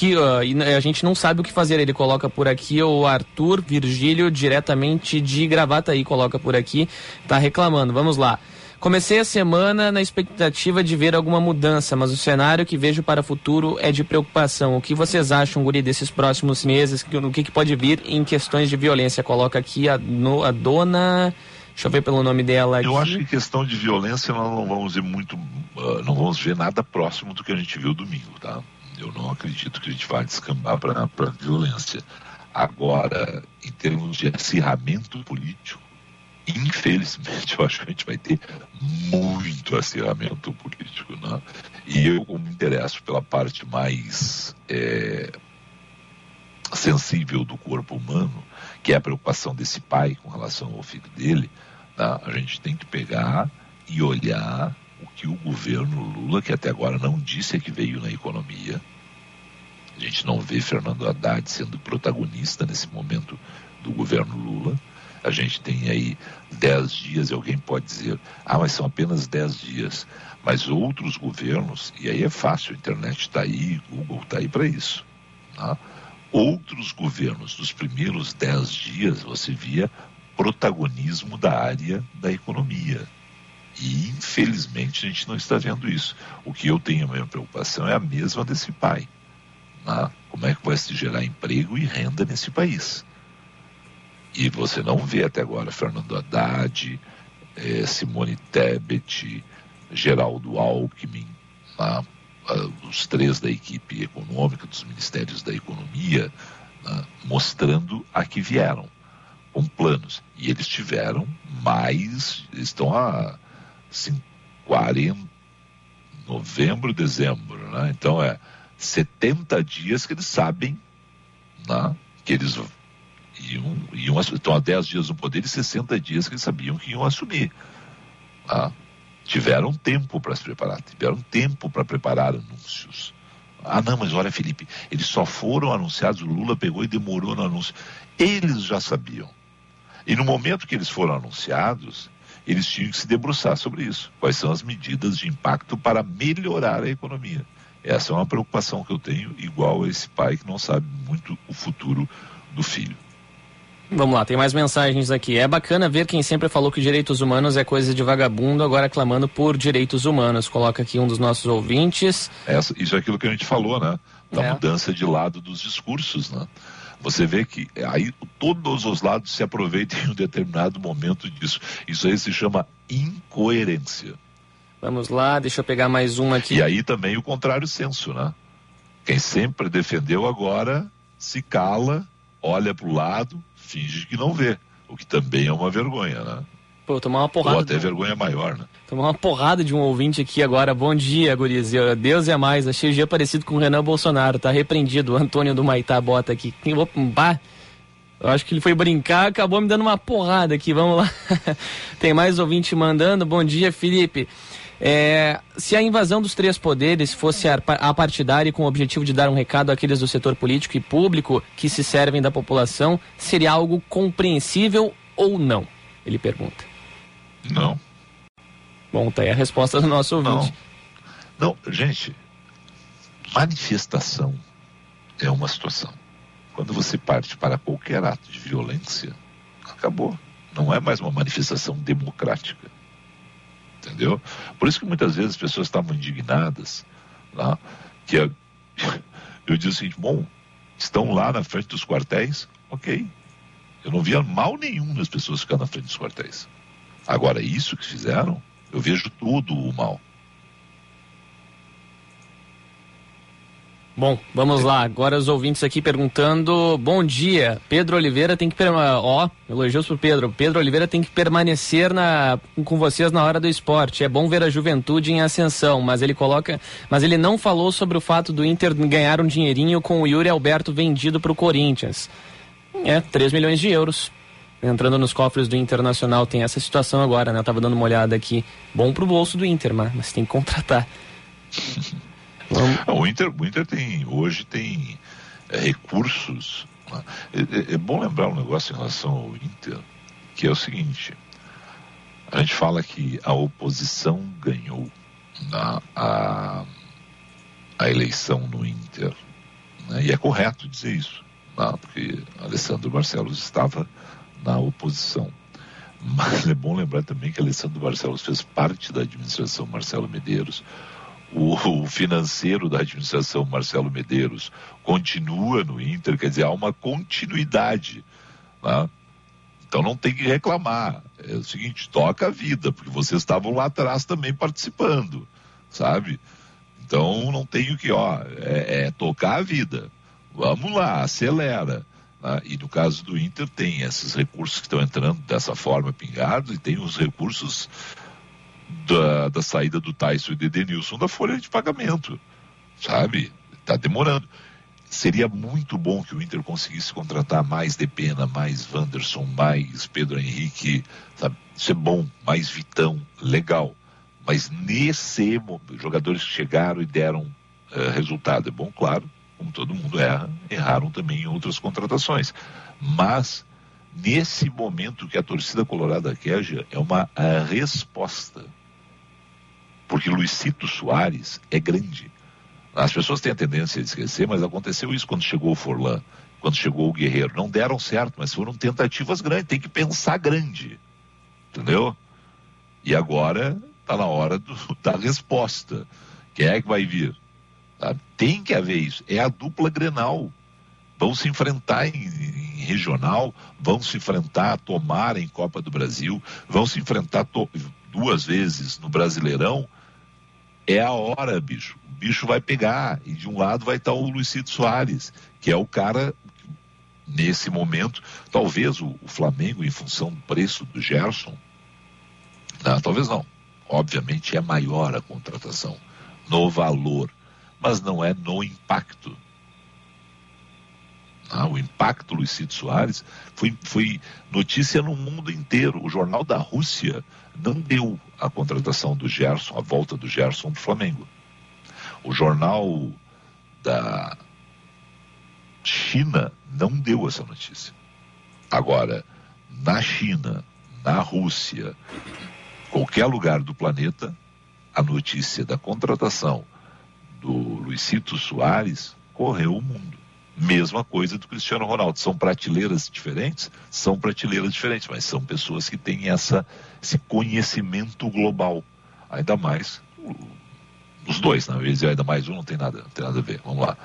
que uh, a gente não sabe o que fazer. Ele coloca por aqui o Arthur Virgílio, diretamente de Gravataí, coloca por aqui, está reclamando. Vamos lá. Comecei a semana na expectativa de ver alguma mudança, mas o cenário que vejo para o futuro é de preocupação. O que vocês acham, Guri, desses próximos meses? O que, que pode vir em questões de violência? Coloca aqui a, no, a dona. Deixa eu ver pelo nome dela aqui. Eu acho que questão de violência nós não vamos ver muito, uh, não vamos ver nada próximo do que a gente viu domingo, tá? Eu não acredito que a gente vai descambar para violência. Agora, em termos de acirramento político, infelizmente, eu acho que a gente vai ter muito acirramento político. Né? E eu, como me interesso pela parte mais é, sensível do corpo humano, que é a preocupação desse pai com relação ao filho dele, né? a gente tem que pegar e olhar que o governo Lula, que até agora não disse que veio na economia, a gente não vê Fernando Haddad sendo protagonista nesse momento do governo Lula a gente tem aí dez dias e alguém pode dizer, ah, mas são apenas dez dias. Mas outros governos, e aí é fácil, a internet está aí, Google está aí para isso. Tá? Outros governos, nos primeiros dez dias, você via protagonismo da área da economia. E, infelizmente, a gente não está vendo isso. O que eu tenho a minha preocupação é a mesma desse pai. Né? Como é que vai se gerar emprego e renda nesse país? E você não vê até agora Fernando Haddad, eh, Simone Tebet, Geraldo Alckmin, ah, os três da equipe econômica dos Ministérios da Economia, ah, mostrando a que vieram, com planos. E eles tiveram mais, estão há 40, novembro, dezembro, né? então é 70 dias que eles sabem né, que eles iam, iam estão há 10 dias no poder e 60 dias que eles sabiam que iam assumir. Ah, tiveram tempo para se preparar, tiveram tempo para preparar anúncios. Ah, não, mas olha, Felipe, eles só foram anunciados, o Lula pegou e demorou no anúncio. Eles já sabiam. E no momento que eles foram anunciados, eles tinham que se debruçar sobre isso. Quais são as medidas de impacto para melhorar a economia? Essa é uma preocupação que eu tenho, igual a esse pai que não sabe muito o futuro do filho. Vamos lá, tem mais mensagens aqui. É bacana ver quem sempre falou que direitos humanos é coisa de vagabundo, agora clamando por direitos humanos. Coloca aqui um dos nossos ouvintes. Essa, isso é aquilo que a gente falou, né? Da é. mudança de lado dos discursos, né? Você vê que aí todos os lados se aproveitam em um determinado momento disso. Isso aí se chama incoerência. Vamos lá, deixa eu pegar mais uma aqui. E aí também o contrário senso, né? Quem sempre defendeu agora se cala, olha para o lado, finge que não vê, o que também é uma vergonha, né? Pô, tomar uma porrada. Ou até vergonha maior, né? Tomar uma porrada de um ouvinte aqui agora. Bom dia, Guriz. Deus é mais. Achei o dia parecido com o Renan Bolsonaro. Tá repreendido. O Antônio do Maitá bota aqui. Bah, eu acho que ele foi brincar, acabou me dando uma porrada aqui. Vamos lá. Tem mais ouvinte mandando. Bom dia, Felipe. É, se a invasão dos três poderes fosse apartidária e com o objetivo de dar um recado àqueles do setor político e público que se servem da população, seria algo compreensível ou não? Ele pergunta. Não. Bom, tá aí a resposta do nosso ouvinte. Não, não gente, manifestação é uma situação. Quando você parte para qualquer ato de violência, acabou. Não é mais uma manifestação democrática entendeu? Por isso que muitas vezes as pessoas estavam indignadas, lá, que eu, eu disse o seguinte, bom, estão lá na frente dos quartéis, ok. Eu não via mal nenhum nas pessoas ficar na frente dos quartéis. Agora, isso que fizeram, eu vejo tudo o mal. Bom, vamos lá. Agora os ouvintes aqui perguntando: Bom dia, Pedro Oliveira tem que ó, elogios pro Pedro. Pedro Oliveira tem que permanecer na, com vocês na hora do esporte. É bom ver a juventude em ascensão, mas ele coloca, mas ele não falou sobre o fato do Inter ganhar um dinheirinho com o Yuri Alberto vendido para o Corinthians. É, 3 milhões de euros. Entrando nos cofres do Internacional, tem essa situação agora, né? Eu tava dando uma olhada aqui. Bom pro bolso do Inter, mas, tem que contratar. O, Inter, o Inter tem, hoje tem é, recursos. Né? É, é, é, bom lembrar um negócio em relação ao Inter, que é o seguinte: a gente fala que a oposição ganhou na, a, a eleição no Inter. Né? E é correto dizer isso, né? porque Alessandro Barcelos estava na oposição. Mas é bom lembrar também que Alessandro Barcelos fez parte da administração Marcelo Medeiros. O, o, financeiro da administração Marcelo Medeiros continua no Inter, quer dizer, há uma continuidade. Né? Então não tem que reclamar. É o seguinte, toca a vida, porque vocês estavam lá atrás também participando, sabe? Então não tem o que, ó, é, é tocar a vida. Vamos lá, acelera. Né? E no caso do Inter tem esses recursos que estão entrando dessa forma pingados e tem os recursos da, da saída do Tyson e do Edenilson da folha de pagamento, sabe? Está demorando. Seria muito bom que o Inter conseguisse contratar mais Depena, mais Wanderson, mais Pedro Henrique, sabe? Isso é bom, mais Vitão, legal. Mas nesse momento, jogadores que chegaram e deram uh, resultado, é bom, claro, como todo mundo erra, erraram também em outras contratações. Mas nesse momento que a torcida colorada quer é uma uh, resposta. Porque Luizito Soares é grande. As pessoas têm a tendência de esquecer, mas aconteceu isso quando chegou o Forlan, quando chegou o Guerreiro. Não deram certo, mas foram tentativas grandes. Tem que pensar grande. Entendeu? E agora está na hora do, da resposta. Quem é que vai vir? Tá? Tem que haver isso. É a dupla Grenal. Vão se enfrentar em, em regional, vão se enfrentar, tomar em Copa do Brasil, vão se enfrentar duas vezes no Brasileirão. É a hora, bicho bicho vai pegar. E de um lado vai estar o Luizito Soares, que é o cara, nesse momento, talvez o, o Flamengo, em função do preço do Gerson, não, talvez não. Obviamente é maior a contratação no valor, mas não é no impacto. Não, o impacto do Luizito Soares foi, foi notícia no mundo inteiro. O jornal da Rússia não deu a contratação do Gerson, a volta do Gerson para o Flamengo. O jornal da China não deu essa notícia. Agora, na China, na Rússia, qualquer lugar do planeta, a notícia da contratação do Luizito Soares correu o mundo. Mesma coisa do Cristiano Ronaldo. São prateleiras diferentes? São prateleiras diferentes, mas são pessoas que têm essa, esse conhecimento global. Ainda mais os dois, na vez ainda mais um não tem nada, não tem nada a ver. Vamos lá.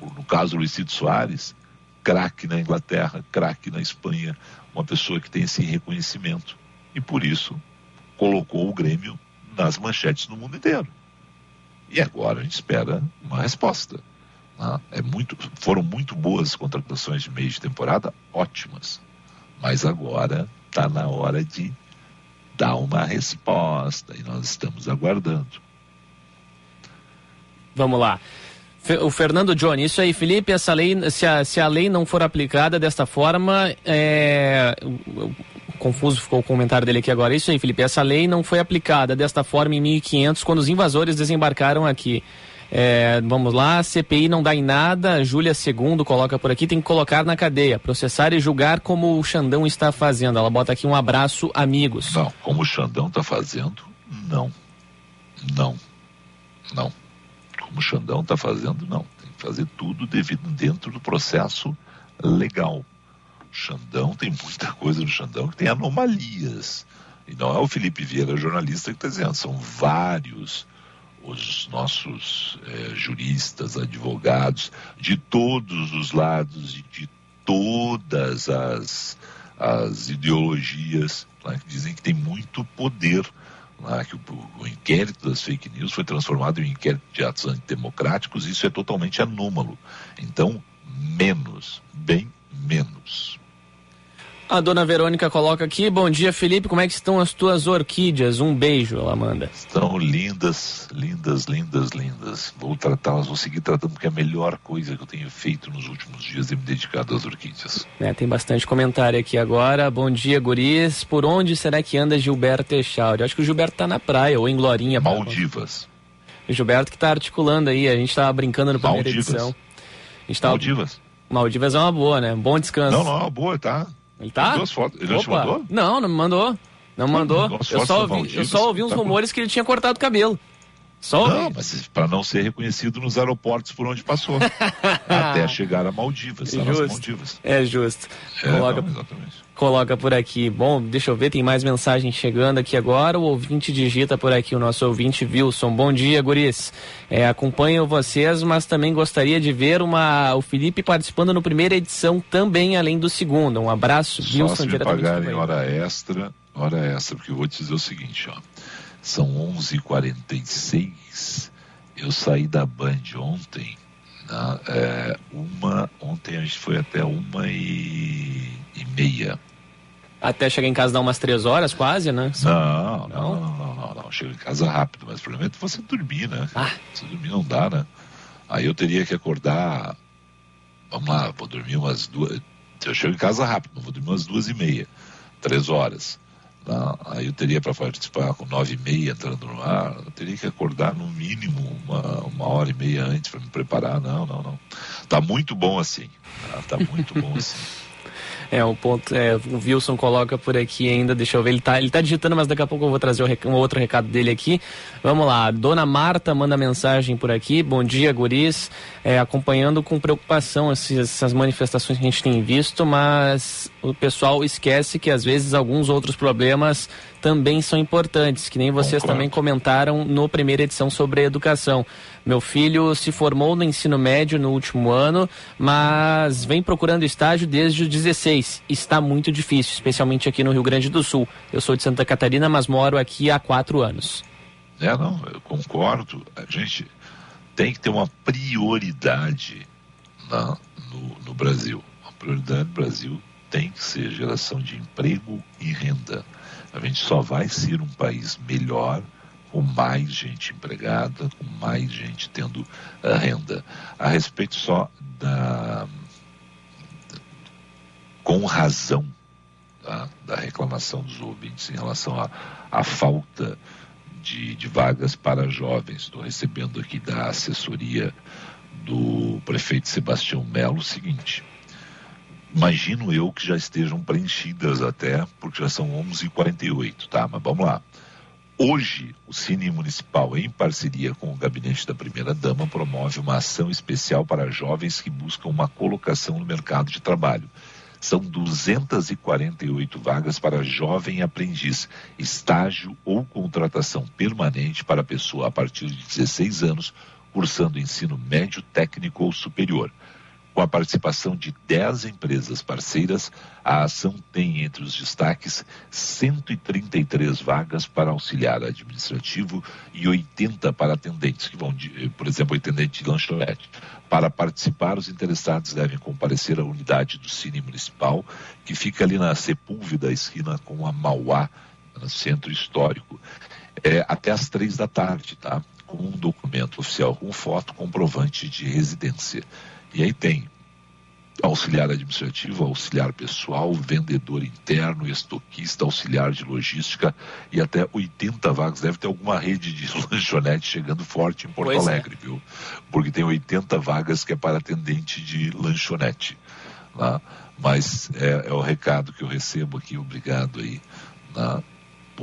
No caso do Luizito Soares, craque na Inglaterra, craque na Espanha, uma pessoa que tem esse reconhecimento. E por isso colocou o Grêmio nas manchetes no mundo inteiro. E agora a gente espera uma resposta. Né? É muito, foram muito boas as contratações de meio de temporada, ótimas. Mas agora está na hora de dar uma resposta e nós estamos aguardando. Vamos lá. O Fernando Johnny, isso aí, Felipe, essa lei, se a, se a lei não for aplicada desta forma, é... confuso ficou o comentário dele aqui agora. Isso aí, Felipe, essa lei não foi aplicada desta forma em 1500 quando os invasores desembarcaram aqui. É, vamos lá, CPI não dá em nada, Júlia Segundo coloca por aqui, tem que colocar na cadeia, processar e julgar como o Xandão está fazendo. Ela bota aqui um abraço, amigos. Não, como o Xandão está fazendo, não. Não. Não como o Xandão está fazendo, não. Tem que fazer tudo devido dentro do processo legal. O Xandão tem muita coisa no Xandão que tem anomalias. E não é o Felipe Vieira, jornalista, que está dizendo, são vários os nossos é, juristas, advogados, de todos os lados e de todas as, as ideologias, né, que dizem que tem muito poder lá, que o, o, inquérito das fake news foi transformado em inquérito de atos antidemocráticos, isso é totalmente anômalo. Então, menos, bem menos. A dona Verônica coloca aqui, bom dia Felipe, como é que estão as tuas orquídeas? Um beijo, ela manda. Estão lindas, lindas, lindas, lindas. Vou tratá-las, vou seguir tratando, porque é a melhor coisa que eu tenho feito nos últimos dias é me dedicar às orquídeas. É, tem bastante comentário aqui agora. Bom dia, guris. Por onde será que anda Gilberto Echauri? Acho que o Gilberto tá na praia ou em Glorinha. Maldivas. O Gilberto que tá articulando aí, a gente tava brincando no primeira Maldivas. edição. A gente tava... Maldivas. Maldivas é uma boa, né? Bom descanso. Não, não, é uma boa, tá? Ele tá? Duas fotos. Ele Opa. te mandou? Não, não me mandou. Não mandou. Eu só, ouvi, eu só ouvi uns tá rumores que ele tinha cortado o cabelo. Só não, mas para não ser reconhecido nos aeroportos por onde passou. até chegar a Maldivas, é justo. Maldivas. É justo. É, Coloca... não, exatamente coloca por aqui. Bom, deixa eu ver, tem mais mensagens chegando aqui agora. O ouvinte digita por aqui, o nosso ouvinte Wilson. Bom dia, guris. É, acompanho vocês, mas também gostaria de ver uma, o Felipe participando no primeira edição também, além do segundo. Um abraço, Só Wilson, se me pagarem hora extra, hora extra, porque eu vou te dizer o seguinte, ó. São 11h46. Eu saí da Band ontem, né? é, uma, ontem a gente foi até uma e, e meia. Até chegar em casa dar umas três horas quase, né? Não, não, não, não, não, não. Chego em casa rápido, mas o problema é você dormir, né? Ah. Você dormir não dá, né? Aí eu teria que acordar. Vamos lá, vou dormir umas duas. Eu chego em casa rápido, vou dormir umas duas e meia, três horas. Tá? Aí eu teria para participar com nove e meia entrando no ar, eu teria que acordar no mínimo uma, uma hora e meia antes para me preparar. Não, não, não. Tá muito bom assim. Tá, tá muito bom assim. É, o ponto, é, o Wilson coloca por aqui ainda, deixa eu ver, ele tá, ele tá digitando, mas daqui a pouco eu vou trazer um outro recado dele aqui. Vamos lá, Dona Marta manda mensagem por aqui, bom dia, guris, é, acompanhando com preocupação esses, essas manifestações que a gente tem visto, mas o pessoal esquece que às vezes alguns outros problemas também são importantes, que nem vocês Concordo. também comentaram no primeira edição sobre educação. Meu filho se formou no ensino médio no último ano, mas vem procurando estágio desde os 16. Está muito difícil, especialmente aqui no Rio Grande do Sul. Eu sou de Santa Catarina, mas moro aqui há quatro anos. É, não, eu concordo. A gente tem que ter uma prioridade na, no, no Brasil. A prioridade do Brasil tem que ser geração de emprego e renda. A gente só vai ser um país melhor com mais gente empregada, com mais gente tendo uh, renda. A respeito só da. com razão tá? da reclamação dos ouvintes em relação à falta de, de vagas para jovens. Estou recebendo aqui da assessoria do prefeito Sebastião Melo o seguinte imagino eu que já estejam preenchidas até, porque já são 11h48, tá? Mas vamos lá. Hoje, o Cine Municipal, em parceria com o Gabinete da Primeira Dama, promove uma ação especial para jovens que buscam uma colocação no mercado de trabalho. São 248 vagas para jovem aprendiz, estágio ou contratação permanente para pessoa a partir de 16 anos, cursando ensino médio, técnico ou superior. Com a participação de 10 empresas parceiras, a ação tem entre os destaques 133 vagas para auxiliar administrativo e 80 para atendentes, que vão, de, por exemplo, atendente de lanchonete. Para participar, os interessados devem comparecer à unidade do Cine Municipal, que fica ali na Sepúlveda, esquina com a Mauá, no centro histórico, é, até às três da tarde, tá? Com um documento oficial com foto comprovante de residência. E aí tem auxiliar administrativo, auxiliar pessoal, vendedor interno, estoquista, auxiliar de logística e até 80 vagas. Deve ter alguma rede de lanchonete chegando forte em Porto pois é. Alegre, é. viu? Porque tem 80 vagas que é para atendente de lanchonete. Lá. Mas é, é o recado que eu recebo aqui, obrigado aí. Na,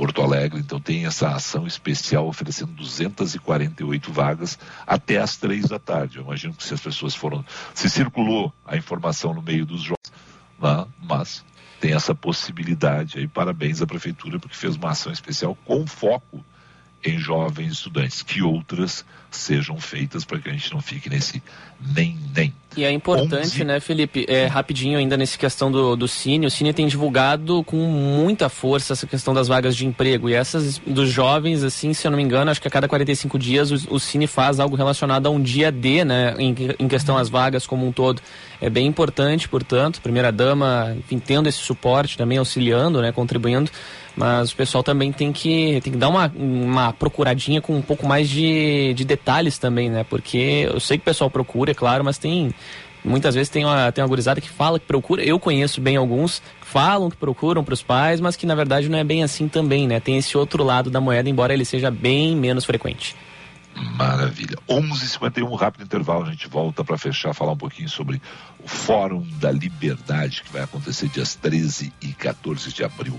Porto Alegre, então tem essa ação especial oferecendo 248 vagas até às três da tarde. Eu imagino que se as pessoas foram, se circulou a informação no meio dos jogos, lá, mas tem essa possibilidade aí. Parabéns à prefeitura porque fez uma ação especial com foco em jovens estudantes, que outras sejam feitas para que a gente não fique nesse nem nem. E é importante, 11... né, Felipe, é, rapidinho ainda nesse questão do, do Cine, o Cine tem divulgado com muita força essa questão das vagas de emprego. E essas dos jovens, assim, se eu não me engano, acho que a cada 45 dias o, o Cine faz algo relacionado a um dia D, né, em, em questão às vagas como um todo. É bem importante, portanto, primeira dama, enfim, tendo esse suporte também, auxiliando, né, contribuindo, mas o pessoal também tem que, tem que dar uma, uma procuradinha com um pouco mais de, de detalhes também, né? Porque eu sei que o pessoal procura, é claro, mas tem. Muitas vezes tem uma, tem uma gurizada que fala que procura. Eu conheço bem alguns que falam que procuram para os pais, mas que na verdade não é bem assim também, né? Tem esse outro lado da moeda, embora ele seja bem menos frequente. Maravilha. 11h51, um rápido intervalo. A gente volta para fechar, falar um pouquinho sobre o Fórum da Liberdade, que vai acontecer dias 13 e 14 de abril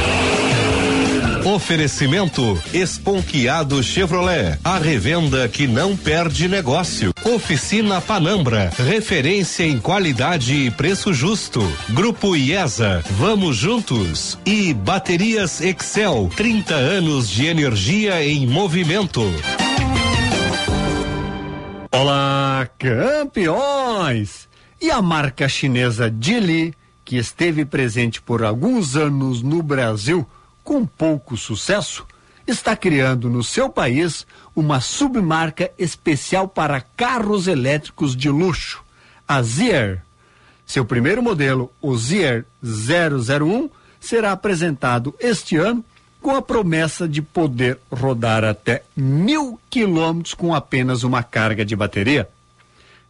Oferecimento Esponquiado Chevrolet, a revenda que não perde negócio. Oficina Panambra, referência em qualidade e preço justo. Grupo IESA, vamos juntos. E Baterias Excel, 30 anos de energia em movimento. Olá, campeões! E a marca chinesa Geely, que esteve presente por alguns anos no Brasil, com pouco sucesso, está criando no seu país uma submarca especial para carros elétricos de luxo, a Zier. Seu primeiro modelo, o Zier 001, será apresentado este ano com a promessa de poder rodar até mil quilômetros com apenas uma carga de bateria.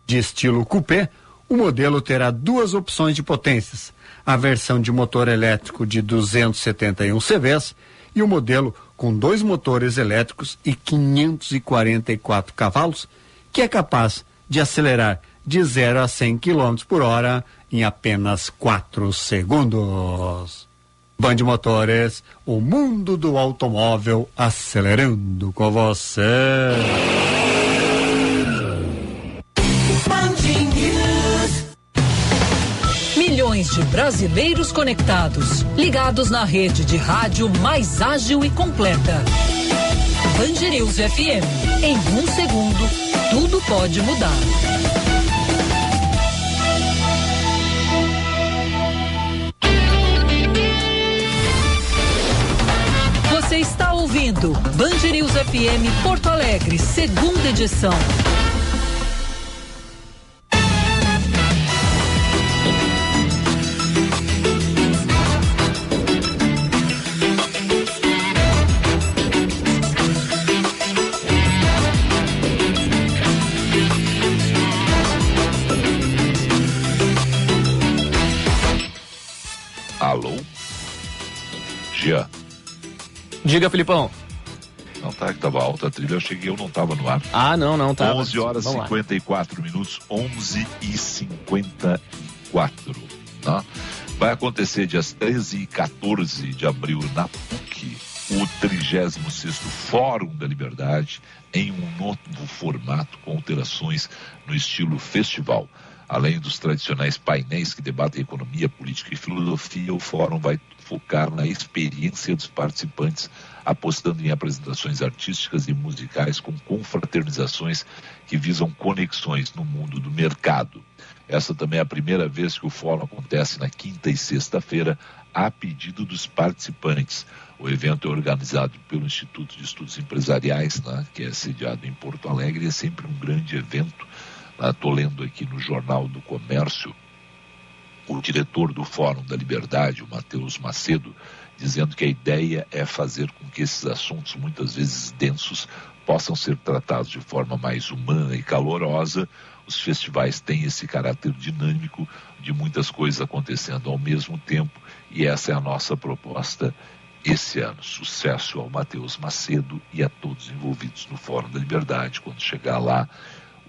De estilo coupé, o modelo terá duas opções de potências: a versão de motor elétrico de 271 CVs e o modelo com dois motores elétricos e 544 cavalos, que é capaz de acelerar de 0 a 100 km por hora em apenas 4 segundos. Band Motores, o mundo do automóvel acelerando com você. Milhões de brasileiros conectados, ligados na rede de rádio mais ágil e completa. Band FM. Em um segundo, tudo pode mudar. Você está ouvindo Band FM Porto Alegre, segunda edição. Diga, Filipão. Não tá, que tava alta a trilha, eu cheguei, eu não tava no ar. Ah, não, não, tá. 11 horas Vamos lá. 54 minutos, 11 e 54. Tá? Vai acontecer dias 13 e 14 de abril na PUC o 36 Fórum da Liberdade em um novo formato com alterações no estilo festival. Além dos tradicionais painéis que debatem economia, política e filosofia, o fórum vai focar na experiência dos participantes, apostando em apresentações artísticas e musicais com confraternizações que visam conexões no mundo do mercado. Essa também é a primeira vez que o fórum acontece na quinta e sexta-feira, a pedido dos participantes. O evento é organizado pelo Instituto de Estudos Empresariais, né, que é sediado em Porto Alegre, é sempre um grande evento. Estou lendo aqui no Jornal do Comércio o diretor do Fórum da Liberdade, o Matheus Macedo, dizendo que a ideia é fazer com que esses assuntos, muitas vezes densos, possam ser tratados de forma mais humana e calorosa. Os festivais têm esse caráter dinâmico de muitas coisas acontecendo ao mesmo tempo e essa é a nossa proposta esse ano. Sucesso ao Matheus Macedo e a todos envolvidos no Fórum da Liberdade. Quando chegar lá,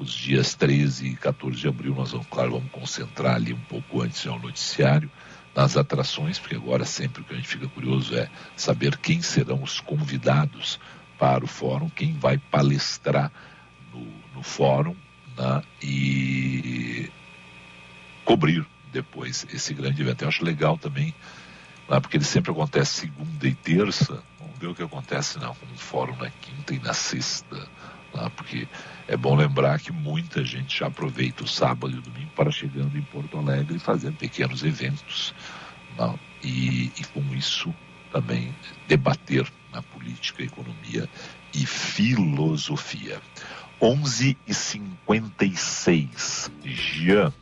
os dias 13 e 14 de abril, nós vamos, claro, vamos concentrar ali um pouco antes ao noticiário, nas atrações, porque agora sempre o que a gente fica curioso é saber quem serão os convidados para o fórum, quem vai palestrar no, no fórum né, e cobrir depois esse grande evento. Eu acho legal também, né, porque ele sempre acontece segunda e terça, vamos ver o que acontece não, com um fórum na quinta e na sexta, né, porque é bom lembrar que muita gente já aproveita o sábado e o domingo para chegando em Porto Alegre e fazendo pequenos eventos. Né, e, e com isso também debater na política, economia e filosofia. 11 e 56 Jean.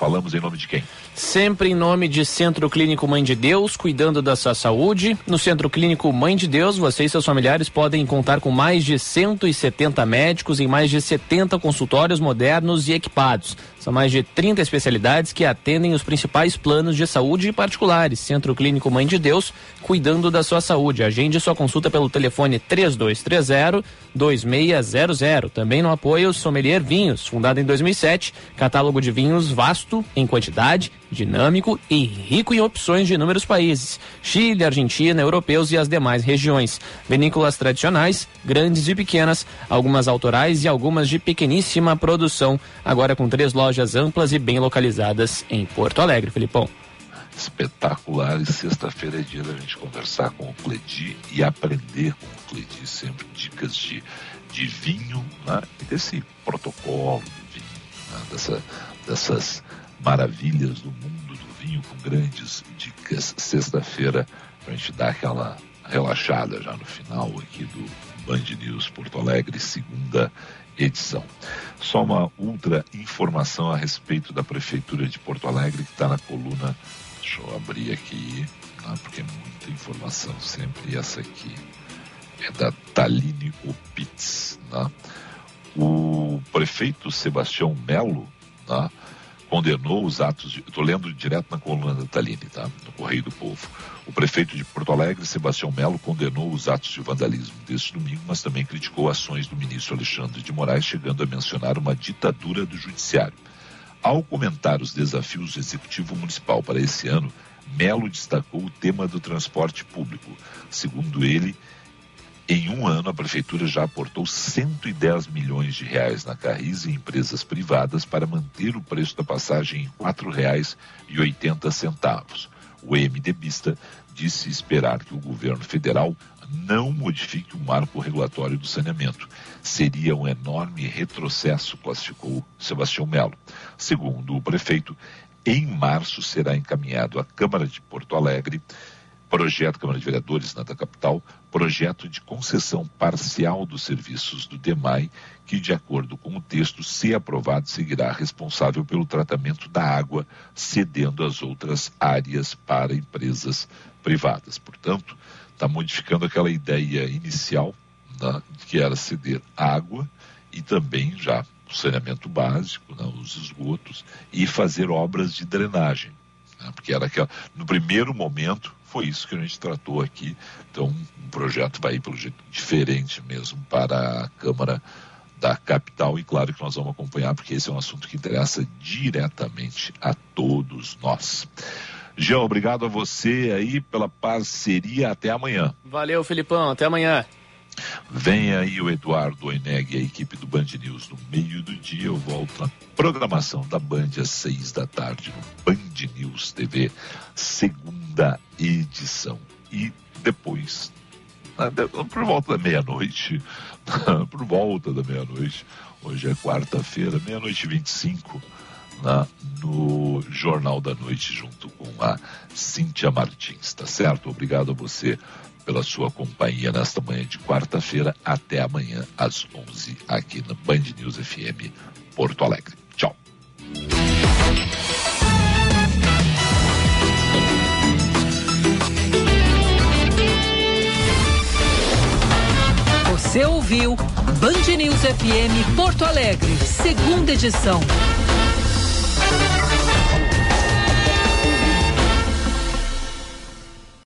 Falamos em nome de quem? Sempre em nome de Centro Clínico Mãe de Deus, cuidando da sua saúde. No Centro Clínico Mãe de Deus, você e seus familiares podem contar com mais de 170 médicos em mais de 70 consultórios modernos e equipados. São mais de 30 especialidades que atendem os principais planos de saúde particulares. Centro Clínico Mãe de Deus, cuidando da sua saúde. Agende sua consulta pelo telefone 3230 2600. Também no apoio Sommelier Vinhos, fundado em 2007, catálogo de vinhos vasto em quantidade, dinâmico e rico em opções de inúmeros países: Chile, Argentina, europeus e as demais regiões. Vinícolas tradicionais, grandes e pequenas, algumas autorais e algumas de pequeníssima produção, agora com três lojas amplas e bem localizadas em Porto Alegre, Filipão espetacular e sexta-feira é dia da gente conversar com o Cledi e aprender com o Cledi sempre dicas de, de vinho né? e desse protocolo do vinho, né? Dessa, dessas maravilhas do mundo do vinho com grandes dicas sexta-feira para a gente dar aquela relaxada já no final aqui do Band News Porto Alegre, segunda edição. Só uma outra informação a respeito da Prefeitura de Porto Alegre que está na coluna Deixa eu abrir aqui, né, porque é muita informação sempre. Essa aqui é da Taline Opitz. Né? O prefeito Sebastião Melo né, condenou os atos. Estou lendo direto na coluna da Taline, tá? no Correio do Povo. O prefeito de Porto Alegre, Sebastião Melo, condenou os atos de vandalismo deste domingo, mas também criticou ações do ministro Alexandre de Moraes, chegando a mencionar uma ditadura do judiciário. Ao comentar os desafios do Executivo Municipal para esse ano, Melo destacou o tema do transporte público. Segundo ele, em um ano a prefeitura já aportou 110 milhões de reais na Carris e empresas privadas para manter o preço da passagem em R$ 4,80. O MDBista disse esperar que o governo federal não modifique o marco regulatório do saneamento. Seria um enorme retrocesso, classificou Sebastião Melo. Segundo o prefeito, em março será encaminhado à Câmara de Porto Alegre projeto Câmara de Vereadores na capital, projeto de concessão parcial dos serviços do DEMAI, que, de acordo com o texto, se aprovado, seguirá responsável pelo tratamento da água, cedendo as outras áreas para empresas privadas. Portanto, está modificando aquela ideia inicial, né, que era ceder água e também já o saneamento básico, né, os esgotos, e fazer obras de drenagem. Né, porque era aquela, no primeiro momento foi isso que a gente tratou aqui. Então, um projeto vai ir pelo jeito diferente mesmo para a Câmara da capital e claro que nós vamos acompanhar porque esse é um assunto que interessa diretamente a todos nós. Jean, obrigado a você aí pela parceria. Até amanhã. Valeu, Filipão. Até amanhã. Vem aí o Eduardo Oineg e a equipe do Band News no meio do dia. Eu volto na programação da Band às seis da tarde no Band News TV, segunda edição. E depois, por volta da meia-noite, por volta da meia-noite, hoje é quarta-feira, meia-noite e vinte e cinco, na, no Jornal da Noite, junto com a Cíntia Martins, tá certo? Obrigado a você pela sua companhia nesta manhã de quarta-feira. Até amanhã, às 11, aqui na Band News FM Porto Alegre. Tchau. Você ouviu Band News FM Porto Alegre, segunda edição.